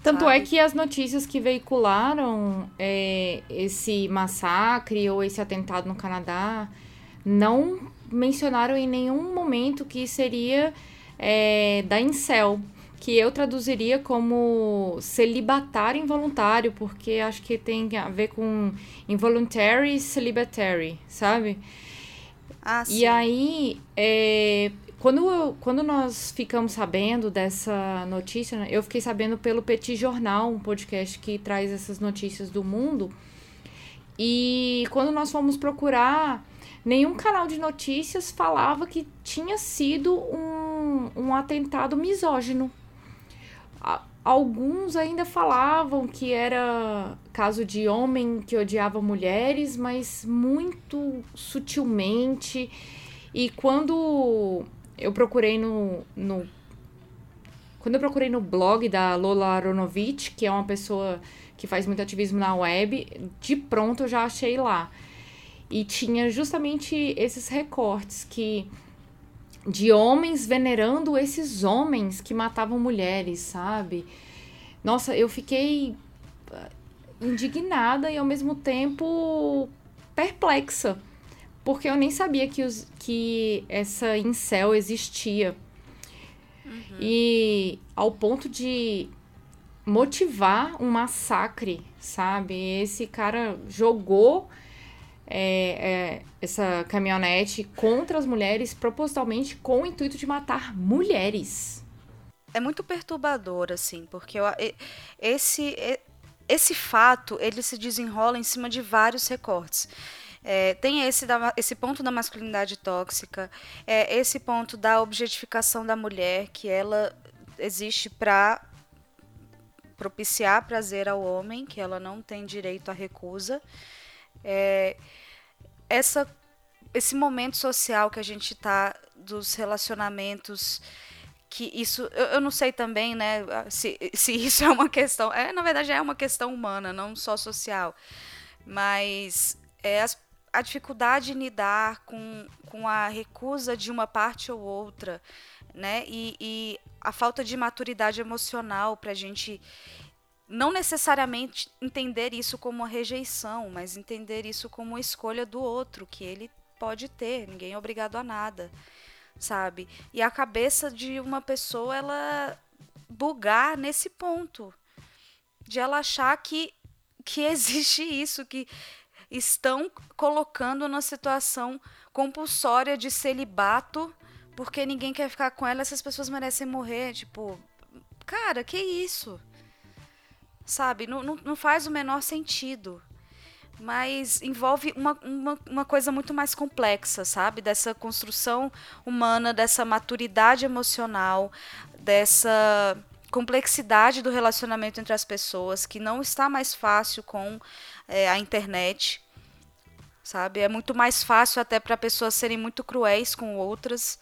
Tanto é sabe? é que as notícias que veicularam é, esse massacre ou esse atentado no Canadá não mencionaram em nenhum momento que seria é, da incel, que eu traduziria como celibatário involuntário, porque acho que tem a ver com involuntary celibatary, sabe? Ah, sim. E aí, é, quando, eu, quando nós ficamos sabendo dessa notícia, né, eu fiquei sabendo pelo Petit Jornal, um podcast que traz essas notícias do mundo. E quando nós fomos procurar, nenhum canal de notícias falava que tinha sido um, um atentado misógino. Alguns ainda falavam que era caso de homem que odiava mulheres, mas muito sutilmente. E quando eu procurei no, no. Quando eu procurei no blog da Lola Aronovich, que é uma pessoa que faz muito ativismo na web, de pronto eu já achei lá. e tinha justamente esses recortes que de homens venerando esses homens que matavam mulheres, sabe? Nossa, eu fiquei ah, indignada e ao mesmo tempo perplexa, porque eu nem sabia que, os, que essa incel existia. Uhum. E ao ponto de motivar um massacre, sabe? Esse cara jogou é, é, essa caminhonete contra as mulheres propositalmente com o intuito de matar mulheres. É muito perturbador, assim, porque eu, esse, esse fato ele se desenrola em cima de vários recortes. É, tem esse, da, esse ponto da masculinidade tóxica, é, esse ponto da objetificação da mulher, que ela existe para propiciar prazer ao homem, que ela não tem direito à recusa. É, essa, esse momento social que a gente está dos relacionamentos que isso eu, eu, não sei também né se, se isso é uma questão é na verdade é uma questão humana não só social. Mas é as, a dificuldade em lidar com, com a recusa de uma parte ou outra né e, e a falta de maturidade emocional para a gente não necessariamente entender isso como uma rejeição, mas entender isso como uma escolha do outro, que ele pode ter, ninguém é obrigado a nada, sabe? E a cabeça de uma pessoa, ela bugar nesse ponto, de ela achar que, que existe isso, que estão colocando numa situação compulsória de celibato, porque ninguém quer ficar com ela, essas pessoas merecem morrer, tipo, cara, que isso? Sabe? Não, não, não faz o menor sentido. Mas envolve uma, uma, uma, coisa muito mais complexa, sabe? Dessa construção humana, dessa maturidade emocional, dessa complexidade do relacionamento entre as pessoas, que não está mais fácil com é, a internet, sabe? É muito mais fácil até para pessoas serem muito cruéis com outras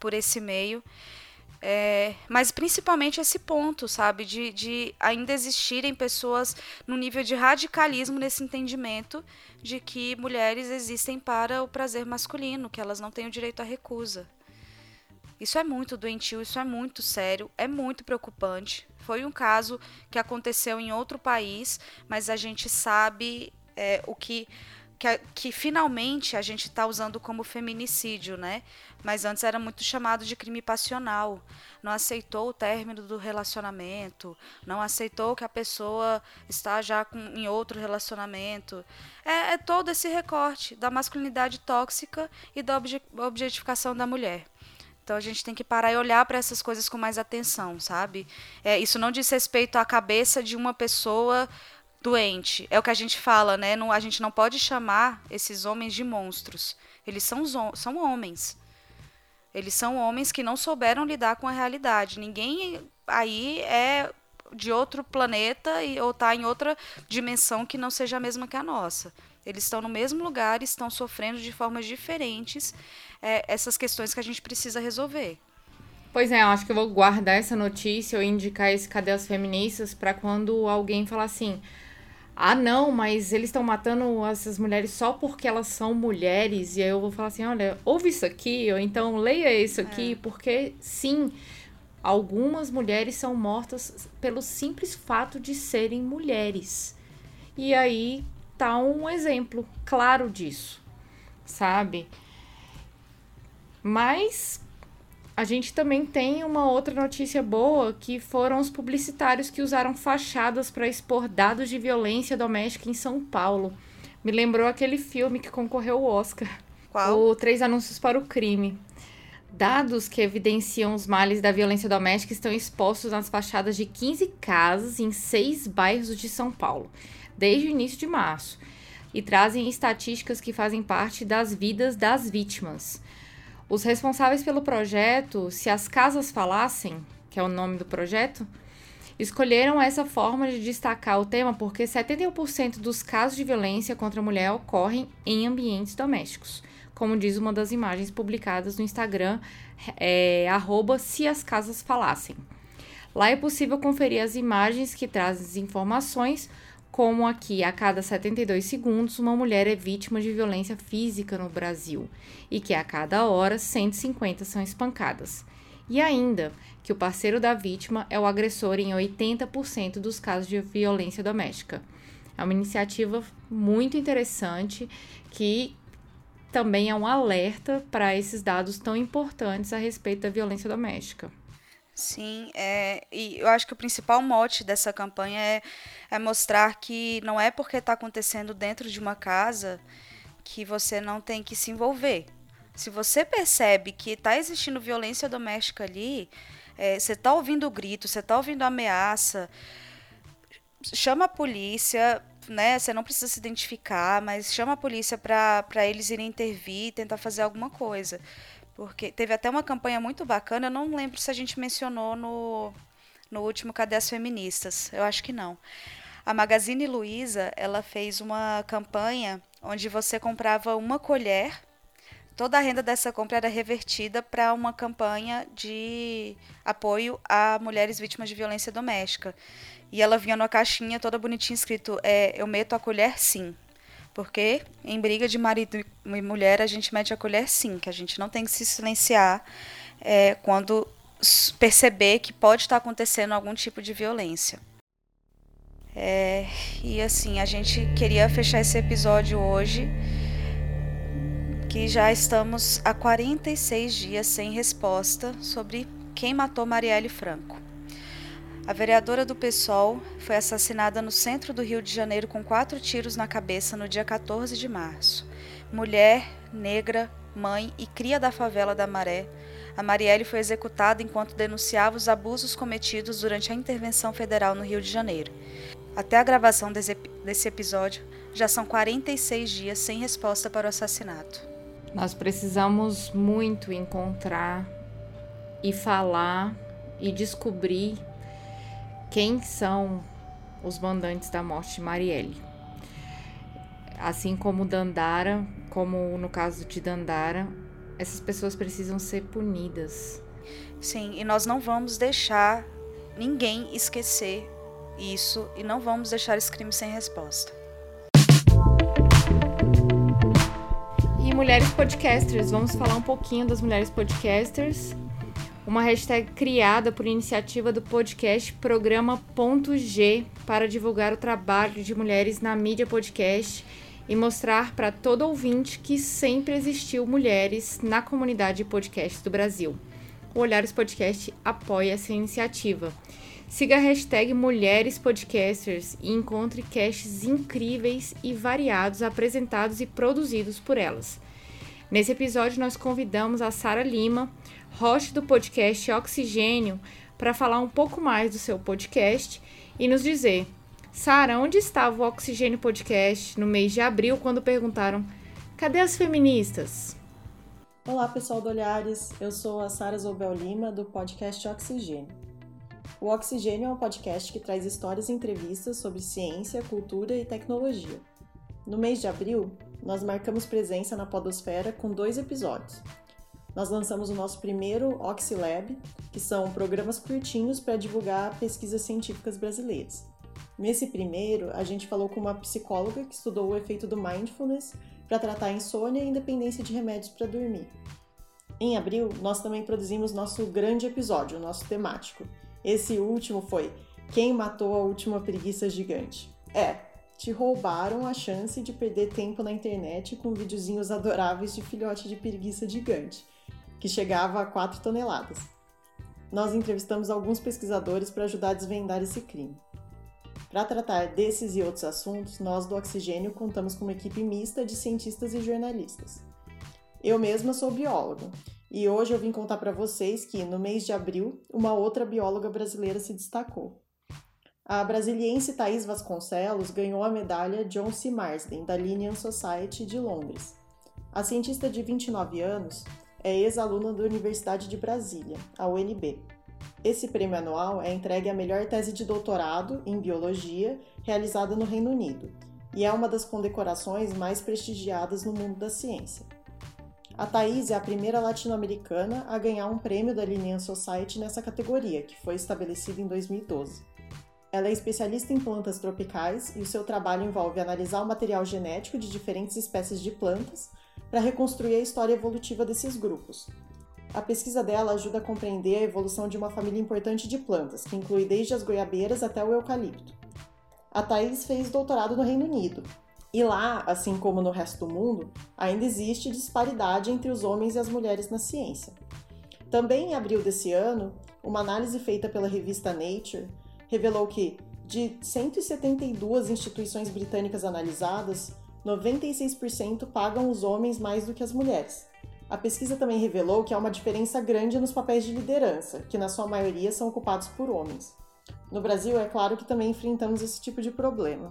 por esse meio. É, mas principalmente esse ponto, sabe, de, de ainda existirem pessoas no nível de radicalismo nesse entendimento de que mulheres existem para o prazer masculino, que elas não têm o direito à recusa. Isso é muito doentio, isso é muito sério, é muito preocupante. Foi um caso que aconteceu em outro país, mas a gente sabe é, o que que, que finalmente a gente está usando como feminicídio, né? Mas antes era muito chamado de crime passional. Não aceitou o término do relacionamento, não aceitou que a pessoa está já com, em outro relacionamento. É, é todo esse recorte da masculinidade tóxica e da obje, objetificação da mulher. Então a gente tem que parar e olhar para essas coisas com mais atenção, sabe? É, isso não diz respeito à cabeça de uma pessoa doente. É o que a gente fala, né? Não, a gente não pode chamar esses homens de monstros. Eles são, são homens. Eles são homens que não souberam lidar com a realidade. Ninguém aí é de outro planeta e, ou está em outra dimensão que não seja a mesma que a nossa. Eles estão no mesmo lugar, estão sofrendo de formas diferentes é, essas questões que a gente precisa resolver. Pois é, eu acho que eu vou guardar essa notícia ou indicar esse Cadê as Feministas para quando alguém falar assim: ah, não, mas eles estão matando essas mulheres só porque elas são mulheres. E aí eu vou falar assim: olha, ouve isso aqui, ou então leia isso aqui, é. porque sim, algumas mulheres são mortas pelo simples fato de serem mulheres. E aí tá um exemplo claro disso, sabe? Mas a gente também tem uma outra notícia boa, que foram os publicitários que usaram fachadas para expor dados de violência doméstica em São Paulo. Me lembrou aquele filme que concorreu ao Oscar. Qual? O Três Anúncios para o Crime. Dados que evidenciam os males da violência doméstica estão expostos nas fachadas de 15 casas em seis bairros de São Paulo, desde o início de março, e trazem estatísticas que fazem parte das vidas das vítimas. Os responsáveis pelo projeto, Se as Casas Falassem, que é o nome do projeto, escolheram essa forma de destacar o tema porque 71% dos casos de violência contra a mulher ocorrem em ambientes domésticos, como diz uma das imagens publicadas no Instagram, é, Se as Casas Falassem. Lá é possível conferir as imagens que trazem informações como aqui a cada 72 segundos uma mulher é vítima de violência física no Brasil e que a cada hora 150 são espancadas. E ainda que o parceiro da vítima é o agressor em 80% dos casos de violência doméstica. É uma iniciativa muito interessante que também é um alerta para esses dados tão importantes a respeito da violência doméstica. Sim, é, e eu acho que o principal mote dessa campanha é, é mostrar que não é porque está acontecendo dentro de uma casa que você não tem que se envolver. Se você percebe que está existindo violência doméstica ali, é, você está ouvindo grito, você está ouvindo ameaça, chama a polícia, né? Você não precisa se identificar, mas chama a polícia para eles irem intervir, tentar fazer alguma coisa. Porque teve até uma campanha muito bacana, eu não lembro se a gente mencionou no, no último Cadê as Feministas? Eu acho que não. A Magazine Luiza, ela fez uma campanha onde você comprava uma colher, toda a renda dessa compra era revertida para uma campanha de apoio a mulheres vítimas de violência doméstica. E ela vinha numa caixinha toda bonitinha escrito: é, Eu meto a colher sim. Porque em briga de marido e mulher a gente mete a colher sim, que a gente não tem que se silenciar é, quando perceber que pode estar acontecendo algum tipo de violência. É, e assim, a gente queria fechar esse episódio hoje, que já estamos há 46 dias sem resposta sobre quem matou Marielle Franco. A vereadora do PSOL foi assassinada no centro do Rio de Janeiro com quatro tiros na cabeça no dia 14 de março. Mulher, negra, mãe e cria da favela da Maré, a Marielle foi executada enquanto denunciava os abusos cometidos durante a intervenção federal no Rio de Janeiro. Até a gravação desse, episódio, já são 46 dias sem resposta para o assassinato. Nós precisamos muito encontrar e falar e descobrir quem são os mandantes da morte de Marielle. Assim como Dandara, como no caso de Dandara, essas pessoas precisam ser punidas. Sim, e nós não vamos deixar ninguém esquecer isso e não vamos deixar esse crime sem resposta. E mulheres podcasters, vamos falar um pouquinho das mulheres podcasters uma hashtag criada por iniciativa do podcast Programa G para divulgar o trabalho de mulheres na mídia podcast e mostrar para todo ouvinte que sempre existiu mulheres na comunidade de podcast do Brasil. O Olhares Podcast apoia essa iniciativa. Siga a hashtag Mulheres Podcasters e encontre casts incríveis e variados apresentados e produzidos por elas. Nesse episódio, nós convidamos a Sara Lima, host do podcast Oxigênio, para falar um pouco mais do seu podcast e nos dizer: Sara, onde estava o Oxigênio Podcast no mês de abril quando perguntaram: cadê as feministas? Olá, pessoal do Olhares. Eu sou a Sara Zobel Lima, do podcast Oxigênio. O Oxigênio é um podcast que traz histórias e entrevistas sobre ciência, cultura e tecnologia. No mês de abril, nós marcamos presença na Podosfera com dois episódios nós lançamos o nosso primeiro OxyLab, que são programas curtinhos para divulgar pesquisas científicas brasileiras. Nesse primeiro, a gente falou com uma psicóloga que estudou o efeito do mindfulness para tratar insônia e independência de remédios para dormir. Em abril, nós também produzimos nosso grande episódio, nosso temático. Esse último foi Quem matou a última preguiça gigante? É, te roubaram a chance de perder tempo na internet com videozinhos adoráveis de filhote de preguiça gigante que chegava a 4 toneladas. Nós entrevistamos alguns pesquisadores para ajudar a desvendar esse crime. Para tratar desses e outros assuntos, nós do Oxigênio contamos com uma equipe mista de cientistas e jornalistas. Eu mesma sou bióloga e hoje eu vim contar para vocês que, no mês de abril, uma outra bióloga brasileira se destacou. A brasiliense Thais Vasconcelos ganhou a medalha John C. Marsden, da Linnean Society de Londres. A cientista de 29 anos é ex-aluna da Universidade de Brasília, a UNB. Esse prêmio anual é entregue à melhor tese de doutorado em biologia realizada no Reino Unido e é uma das condecorações mais prestigiadas no mundo da ciência. A Thais é a primeira latino-americana a ganhar um prêmio da Linnean Society nessa categoria, que foi estabelecida em 2012. Ela é especialista em plantas tropicais e o seu trabalho envolve analisar o material genético de diferentes espécies de plantas para reconstruir a história evolutiva desses grupos. A pesquisa dela ajuda a compreender a evolução de uma família importante de plantas, que inclui desde as goiabeiras até o eucalipto. A Thais fez doutorado no Reino Unido, e lá, assim como no resto do mundo, ainda existe disparidade entre os homens e as mulheres na ciência. Também em abril desse ano, uma análise feita pela revista Nature revelou que, de 172 instituições britânicas analisadas, 96% pagam os homens mais do que as mulheres. A pesquisa também revelou que há uma diferença grande nos papéis de liderança, que na sua maioria são ocupados por homens. No Brasil, é claro que também enfrentamos esse tipo de problema.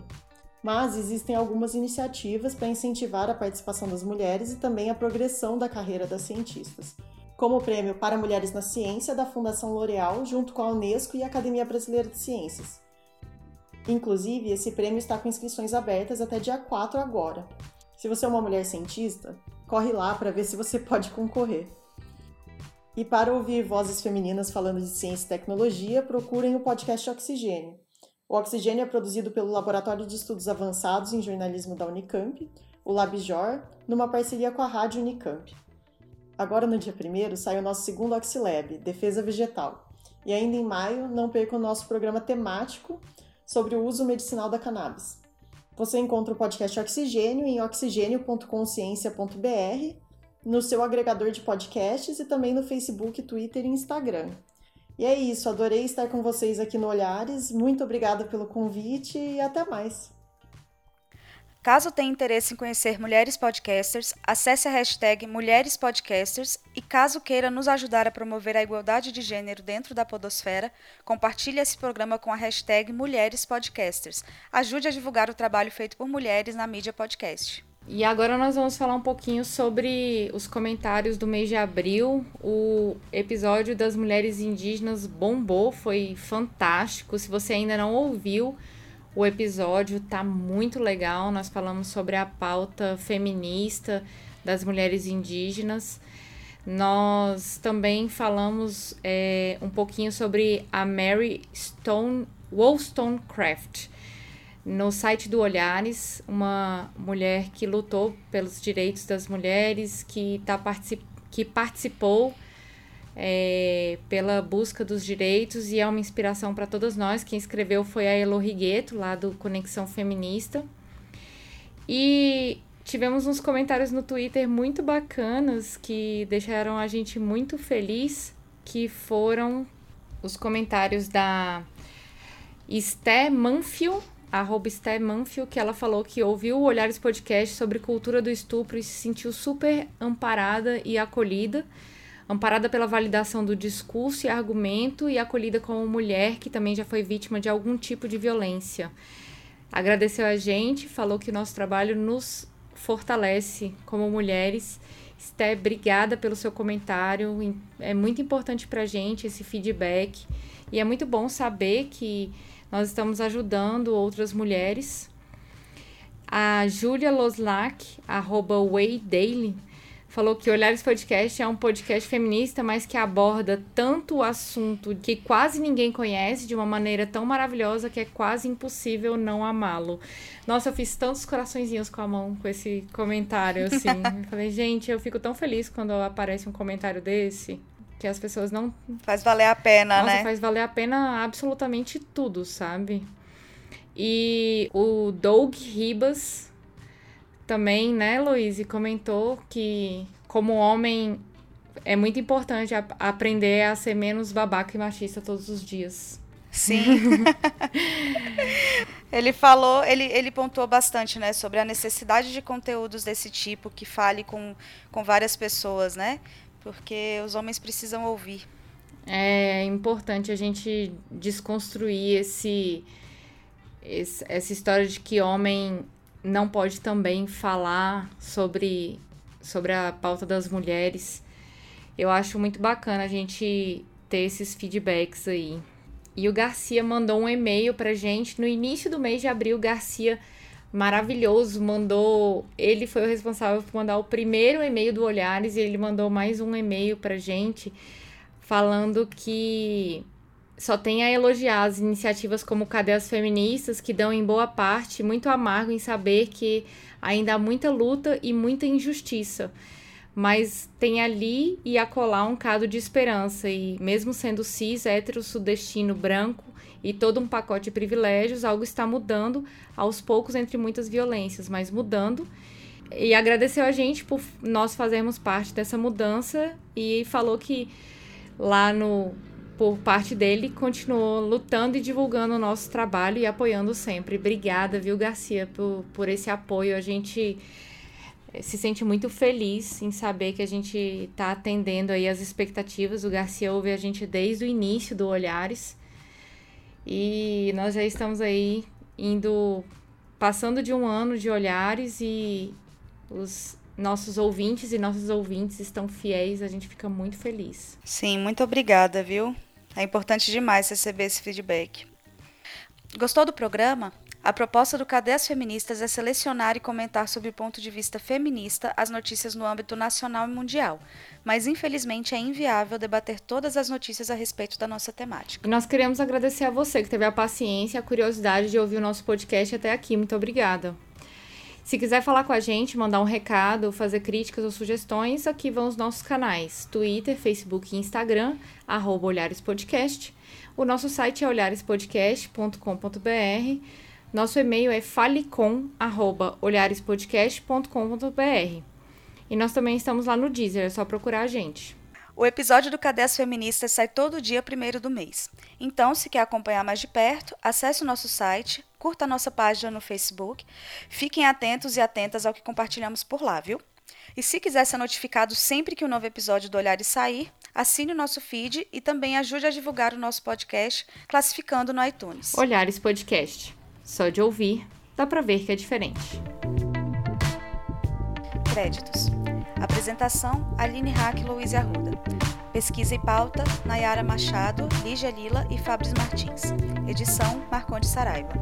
Mas existem algumas iniciativas para incentivar a participação das mulheres e também a progressão da carreira das cientistas, como o Prêmio para Mulheres na Ciência da Fundação L'Oréal, junto com a Unesco e a Academia Brasileira de Ciências. Inclusive, esse prêmio está com inscrições abertas até dia 4 agora. Se você é uma mulher cientista, corre lá para ver se você pode concorrer. E para ouvir vozes femininas falando de ciência e tecnologia, procurem o podcast Oxigênio. O Oxigênio é produzido pelo Laboratório de Estudos Avançados em Jornalismo da Unicamp, o LabJOR, numa parceria com a Rádio Unicamp. Agora, no dia 1 sai o nosso segundo Oxilab, Defesa Vegetal. E ainda em maio, não perca o nosso programa temático sobre o uso medicinal da cannabis. Você encontra o podcast Oxigênio em oxigênio.consciência.br, no seu agregador de podcasts e também no Facebook, Twitter e Instagram. E é isso, adorei estar com vocês aqui no Olhares. Muito obrigada pelo convite e até mais. Caso tenha interesse em conhecer mulheres podcasters, acesse a hashtag Mulheres Podcasters e caso queira nos ajudar a promover a igualdade de gênero dentro da podosfera, compartilhe esse programa com a hashtag Mulheres Podcasters. Ajude a divulgar o trabalho feito por mulheres na mídia podcast. E agora nós vamos falar um pouquinho sobre os comentários do mês de abril. O episódio das mulheres indígenas bombou, foi fantástico. Se você ainda não ouviu, o episódio tá muito legal. Nós falamos sobre a pauta feminista das mulheres indígenas. Nós também falamos é, um pouquinho sobre a Mary Stone Wollstonecraft. No site do Olhares, uma mulher que lutou pelos direitos das mulheres, que, tá particip... que participou é, pela busca dos direitos e é uma inspiração para todas nós. Quem escreveu foi a Elo Rigueto, lá do Conexão Feminista. E tivemos uns comentários no Twitter muito bacanas que deixaram a gente muito feliz, que foram os comentários da Esté Manfio, arroba Esté Manfio, que ela falou que ouviu o Olhares Podcast sobre cultura do estupro e se sentiu super amparada e acolhida amparada pela validação do discurso e argumento e acolhida como mulher que também já foi vítima de algum tipo de violência. Agradeceu a gente, falou que o nosso trabalho nos fortalece como mulheres. Esté, obrigada pelo seu comentário. É muito importante para a gente esse feedback. E é muito bom saber que nós estamos ajudando outras mulheres. A Júlia Loslack, arroba Way Daily, falou que Olhares Podcast é um podcast feminista, mas que aborda tanto o assunto que quase ninguém conhece de uma maneira tão maravilhosa que é quase impossível não amá-lo. Nossa, eu fiz tantos coraçõezinhos com a mão com esse comentário, assim. eu falei, gente, eu fico tão feliz quando aparece um comentário desse que as pessoas não. Faz valer a pena, Nossa, né? Faz valer a pena absolutamente tudo, sabe? E o Doug Ribas também, né, Luiz, comentou que como homem é muito importante a aprender a ser menos babaca e machista todos os dias. Sim. ele falou, ele, ele pontuou bastante, né, sobre a necessidade de conteúdos desse tipo que fale com, com várias pessoas, né? Porque os homens precisam ouvir. É importante a gente desconstruir esse, esse essa história de que homem não pode também falar sobre, sobre a pauta das mulheres. Eu acho muito bacana a gente ter esses feedbacks aí. E o Garcia mandou um e-mail pra gente no início do mês de abril. Garcia, maravilhoso, mandou. Ele foi o responsável por mandar o primeiro e-mail do Olhares e ele mandou mais um e-mail pra gente falando que só tem a elogiar as iniciativas como Cadê as Feministas, que dão em boa parte muito amargo em saber que ainda há muita luta e muita injustiça. Mas tem ali e acolá um cado de esperança, e mesmo sendo cis, hétero, sudestino, branco e todo um pacote de privilégios, algo está mudando aos poucos entre muitas violências, mas mudando. E agradeceu a gente por nós fazermos parte dessa mudança e falou que lá no por parte dele, continuou lutando e divulgando o nosso trabalho e apoiando sempre. Obrigada, viu, Garcia, por, por esse apoio. A gente eh, se sente muito feliz em saber que a gente está atendendo aí as expectativas. O Garcia ouve a gente desde o início do Olhares. E nós já estamos aí indo, passando de um ano de Olhares e os nossos ouvintes e nossos ouvintes estão fiéis, a gente fica muito feliz. Sim, muito obrigada, viu? É importante demais receber esse feedback. Gostou do programa? A proposta do Cadê as Feministas é selecionar e comentar sob o ponto de vista feminista as notícias no âmbito nacional e mundial, mas infelizmente é inviável debater todas as notícias a respeito da nossa temática. E nós queremos agradecer a você que teve a paciência e a curiosidade de ouvir o nosso podcast até aqui. Muito obrigada. Se quiser falar com a gente, mandar um recado, fazer críticas ou sugestões, aqui vão os nossos canais: Twitter, Facebook e Instagram, arroba Olhares Podcast. O nosso site é olharespodcast.com.br. Nosso e-mail é falecom.olharespodcast.com.br. E nós também estamos lá no Deezer, é só procurar a gente. O episódio do Cadê as Feministas sai todo dia primeiro do mês. Então, se quer acompanhar mais de perto, acesse o nosso site, curta a nossa página no Facebook, fiquem atentos e atentas ao que compartilhamos por lá, viu? E se quiser ser notificado sempre que um novo episódio do Olhares sair, assine o nosso feed e também ajude a divulgar o nosso podcast classificando no iTunes. Olhares Podcast. Só de ouvir, dá pra ver que é diferente. Créditos. Apresentação: Aline Hack e Luiz Arruda. Pesquisa e pauta: Nayara Machado, Lígia Lila e Fabris Martins. Edição: Marconde Saraiva.